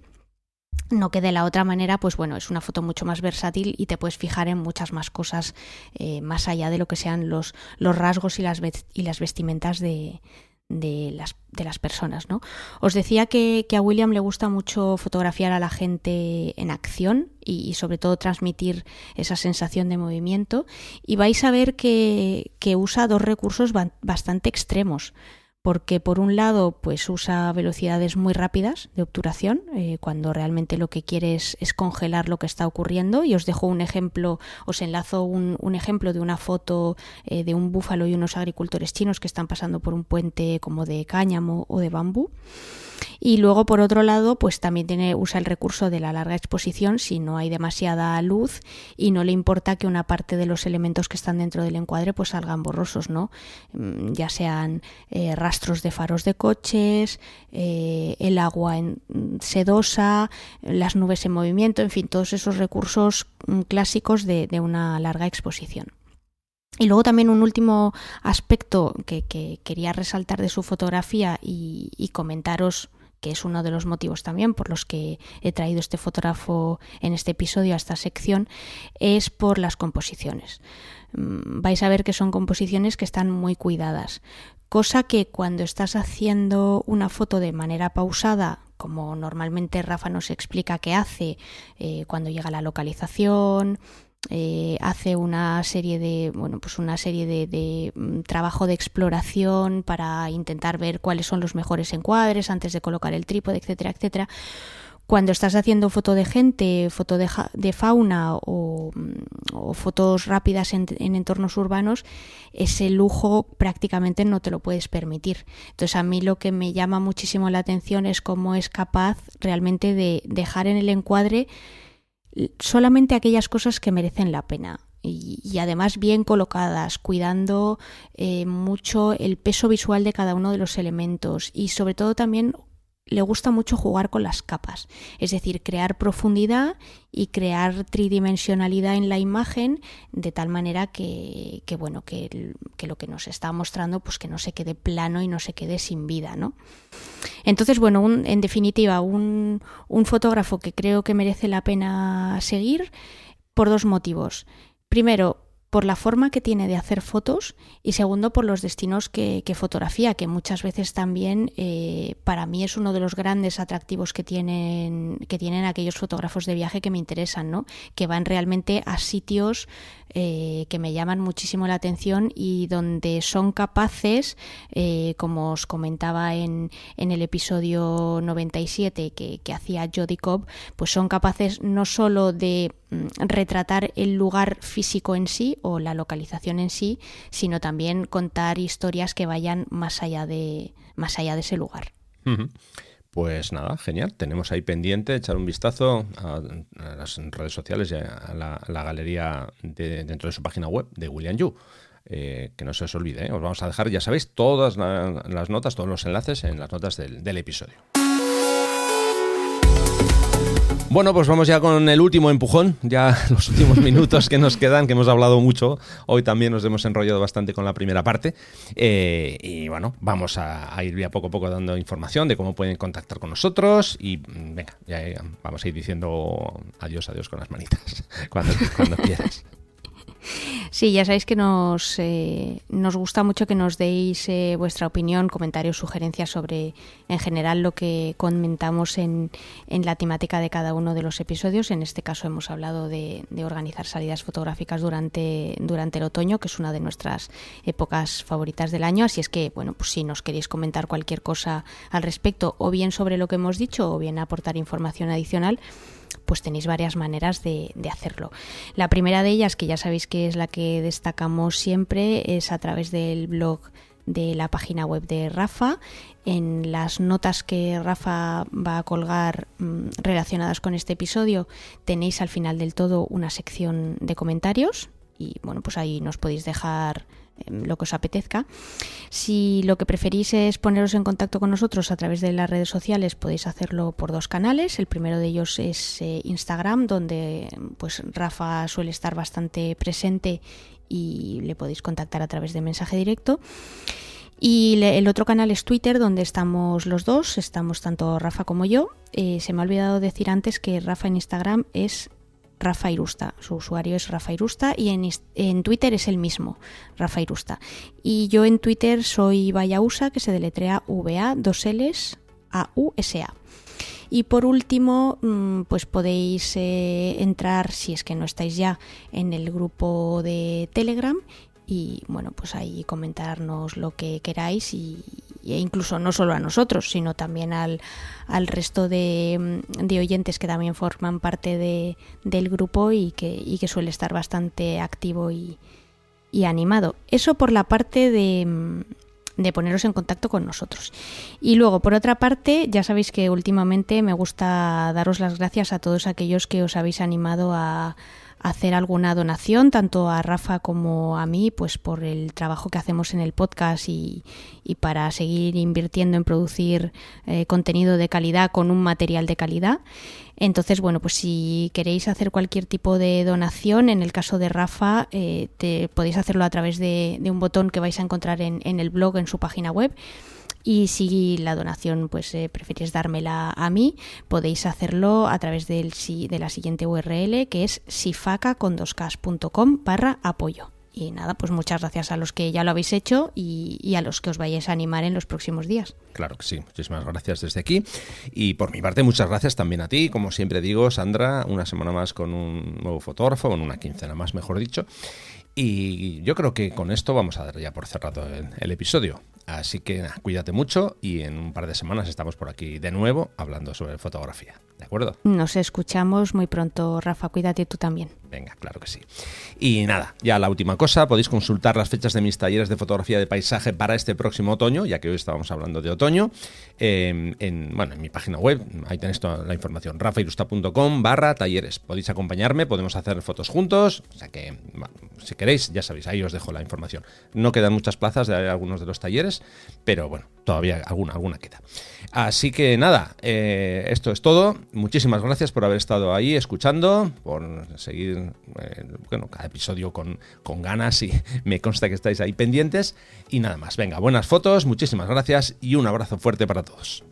No que de la otra manera, pues bueno, es una foto mucho más versátil y te puedes fijar en muchas más cosas eh, más allá de lo que sean los, los rasgos y las, y las vestimentas de, de las, de las personas. ¿no? Os decía que, a William le gusta mucho fotografiar a la gente en acción y, sobre todo transmitir esa sensación de movimiento y vais a ver que, usa dos recursos bastante extremos. Porque por un lado pues usa velocidades muy rápidas de obturación eh, cuando realmente lo que quiere es, congelar lo que está ocurriendo. Y os dejo un ejemplo os enlazo un, ejemplo de una foto eh, de un búfalo y unos agricultores chinos que están pasando por un puente como de cáñamo o de bambú y luego, por otro lado, pues también tiene, usa el recurso de la larga exposición si no hay demasiada luz y no le importa que una parte de los elementos que están dentro del encuadre pues salgan borrosos, ¿no? Mm, ya sean eh, rastros de faros de coches, eh, el agua en, sedosa, las nubes en movimiento, en fin, todos esos recursos mm, clásicos de, una larga exposición. Y luego también un último aspecto que, quería resaltar de su fotografía y, comentaros que es uno de los motivos también por los que he traído este fotógrafo en este episodio a esta sección, es por las composiciones. Mm, vais a ver que son composiciones que están muy cuidadas, cosa que cuando estás haciendo una foto de manera pausada, como normalmente Rafa nos explica que hace eh, cuando llega la localización, eh, hace una serie de bueno pues una serie de, mm, trabajo de exploración para intentar ver cuáles son los mejores encuadres antes de colocar el trípode etcétera etcétera. Cuando estás haciendo foto de gente foto de, fauna o, mm, fotos rápidas en, entornos urbanos ese lujo prácticamente no te lo puedes permitir. Entonces a mí lo que me llama muchísimo la atención es cómo es capaz realmente de dejar en el encuadre solamente aquellas cosas que merecen la pena. Y, además bien colocadas, cuidando eh, mucho el peso visual de cada uno de los elementos y sobre todo también le gusta mucho jugar con las capas, es decir, crear profundidad y crear tridimensionalidad en la imagen de tal manera que, bueno, que, que, lo que nos está mostrando pues que no se quede plano y no se quede sin vida, ¿no? Entonces, bueno, en definitiva, un, un fotógrafo que creo que merece la pena seguir por dos motivos. Primero, por la forma que tiene de hacer fotos y segundo por los destinos que, fotografía, que muchas veces también eh, para mí es uno de los grandes atractivos que tienen, que tienen aquellos fotógrafos de viaje que me interesan, ¿no? que van realmente a sitios eh, que me llaman muchísimo la atención y donde son capaces, eh, como os comentaba en, en, el episodio 97 que, que hacía Jody Cobb, pues son capaces no solo de mm, retratar el lugar físico en sí o la localización en sí, sino también contar historias que vayan más allá de, más allá de ese lugar. Pues nada, genial. Tenemos ahí pendiente echar un vistazo a, las redes sociales y a la, galería dentro de su página web de William Yu. Eh, que no se os olvide. ¿eh? Os vamos a dejar, ya sabéis, todas las notas, todos los enlaces en las notas del episodio. Bueno, pues vamos ya con el último empujón, ya los últimos minutos que nos quedan, que hemos hablado mucho. Hoy también nos hemos enrollado bastante con la primera parte. Eh, y bueno, vamos a, ir ya poco a poco dando información de cómo pueden contactar con nosotros. Y mm, venga, ya vamos a ir diciendo adiós, adiós con las manitas, cuando, cuando quieras. Sí, ya sabéis que nos, eh, nos gusta mucho que nos deis eh, vuestra opinión, comentarios, sugerencias sobre en general lo que comentamos en, en, la temática de cada uno de los episodios. En este caso hemos hablado de, de, organizar salidas fotográficas durante, durante el otoño, que es una de nuestras épocas favoritas del año. Así es que, bueno, pues si nos queréis comentar cualquier cosa al respecto, o bien sobre lo que hemos dicho, o bien aportar información adicional, pues tenéis varias maneras de, hacerlo. La primera de ellas, que ya sabéis que es la que destacamos siempre, es a través del blog de la página web de Rafa. En las notas que Rafa va a colgar mm, relacionadas con este episodio tenéis al final del todo una sección de comentarios y bueno, pues ahí nos podéis dejar lo que os apetezca. Si lo que preferís es poneros en contacto con nosotros a través de las redes sociales, podéis hacerlo por dos canales. El primero de ellos es eh, Instagram, donde pues Rafa suele estar bastante presente y le podéis contactar a través de mensaje directo. Y el otro canal es Twitter, donde estamos los dos, estamos tanto Rafa como yo. Eh, se me ha olvidado decir antes que Rafa en Instagram es Rafa Irusta. Su usuario es Rafa Irusta y en, Twitter es el mismo, Rafa Irusta. Y yo en Twitter soy Vayausa, que se deletrea VA, dos L's, A, U, S, A. Y por último, mm, pues podéis eh, entrar, si es que no estáis ya, en el grupo de Telegram y bueno, pues ahí comentarnos lo que queráis y, e incluso no solo a nosotros, sino también al, al resto de, de, oyentes que también forman parte de, del grupo y que, y que suele estar bastante activo y, y animado. Eso por la parte de, de poneros en contacto con nosotros. Y luego, por otra parte, ya sabéis que últimamente me gusta daros las gracias a todos aquellos que os habéis animado a hacer alguna donación, tanto a Rafa como a mí, pues por el trabajo que hacemos en el podcast y, y para seguir invirtiendo en producir eh, contenido de calidad con un material de calidad. Entonces, bueno, pues si queréis hacer cualquier tipo de donación, en el caso de Rafa, eh, te, podéis hacerlo a través de, de, un botón que vais a encontrar en, en el blog, en su página web y si la donación pues eh, preferís dármela a mí, podéis hacerlo a través del, de la siguiente URL que es sifaca.com barra apoyo. Y nada, pues muchas gracias a los que ya lo habéis hecho y, y, a los que os vayáis a animar en los próximos días. Claro que sí, muchísimas gracias desde aquí. Y por mi parte, muchas gracias también a ti. Como siempre digo, Sandra, una semana más con un nuevo fotógrafo, con una quincena más, mejor dicho. Y yo creo que con esto vamos a dar ya por cerrado el, episodio. Así que cuídate mucho y en un par de semanas estamos por aquí de nuevo hablando sobre fotografía. ¿De acuerdo? Nos escuchamos muy pronto, Rafa. Cuídate tú también. Venga, claro que sí. Y nada, ya la última cosa, podéis consultar las fechas de mis talleres de fotografía de paisaje para este próximo otoño, ya que hoy estábamos hablando de otoño, eh, en, bueno, en mi página web, ahí tenéis toda la información, rafairusta.com barra talleres. Podéis acompañarme, podemos hacer fotos juntos, o sea que, si queréis, ya sabéis, ahí os dejo la información. No quedan muchas plazas de algunos de los talleres, pero bueno, todavía alguna, alguna queda. Así que nada, eh, esto es todo. Muchísimas gracias por haber estado ahí escuchando, por seguir eh, bueno, cada episodio con, con ganas y me consta que estáis ahí pendientes. Y nada más, venga, buenas fotos, muchísimas gracias y un abrazo fuerte para todos.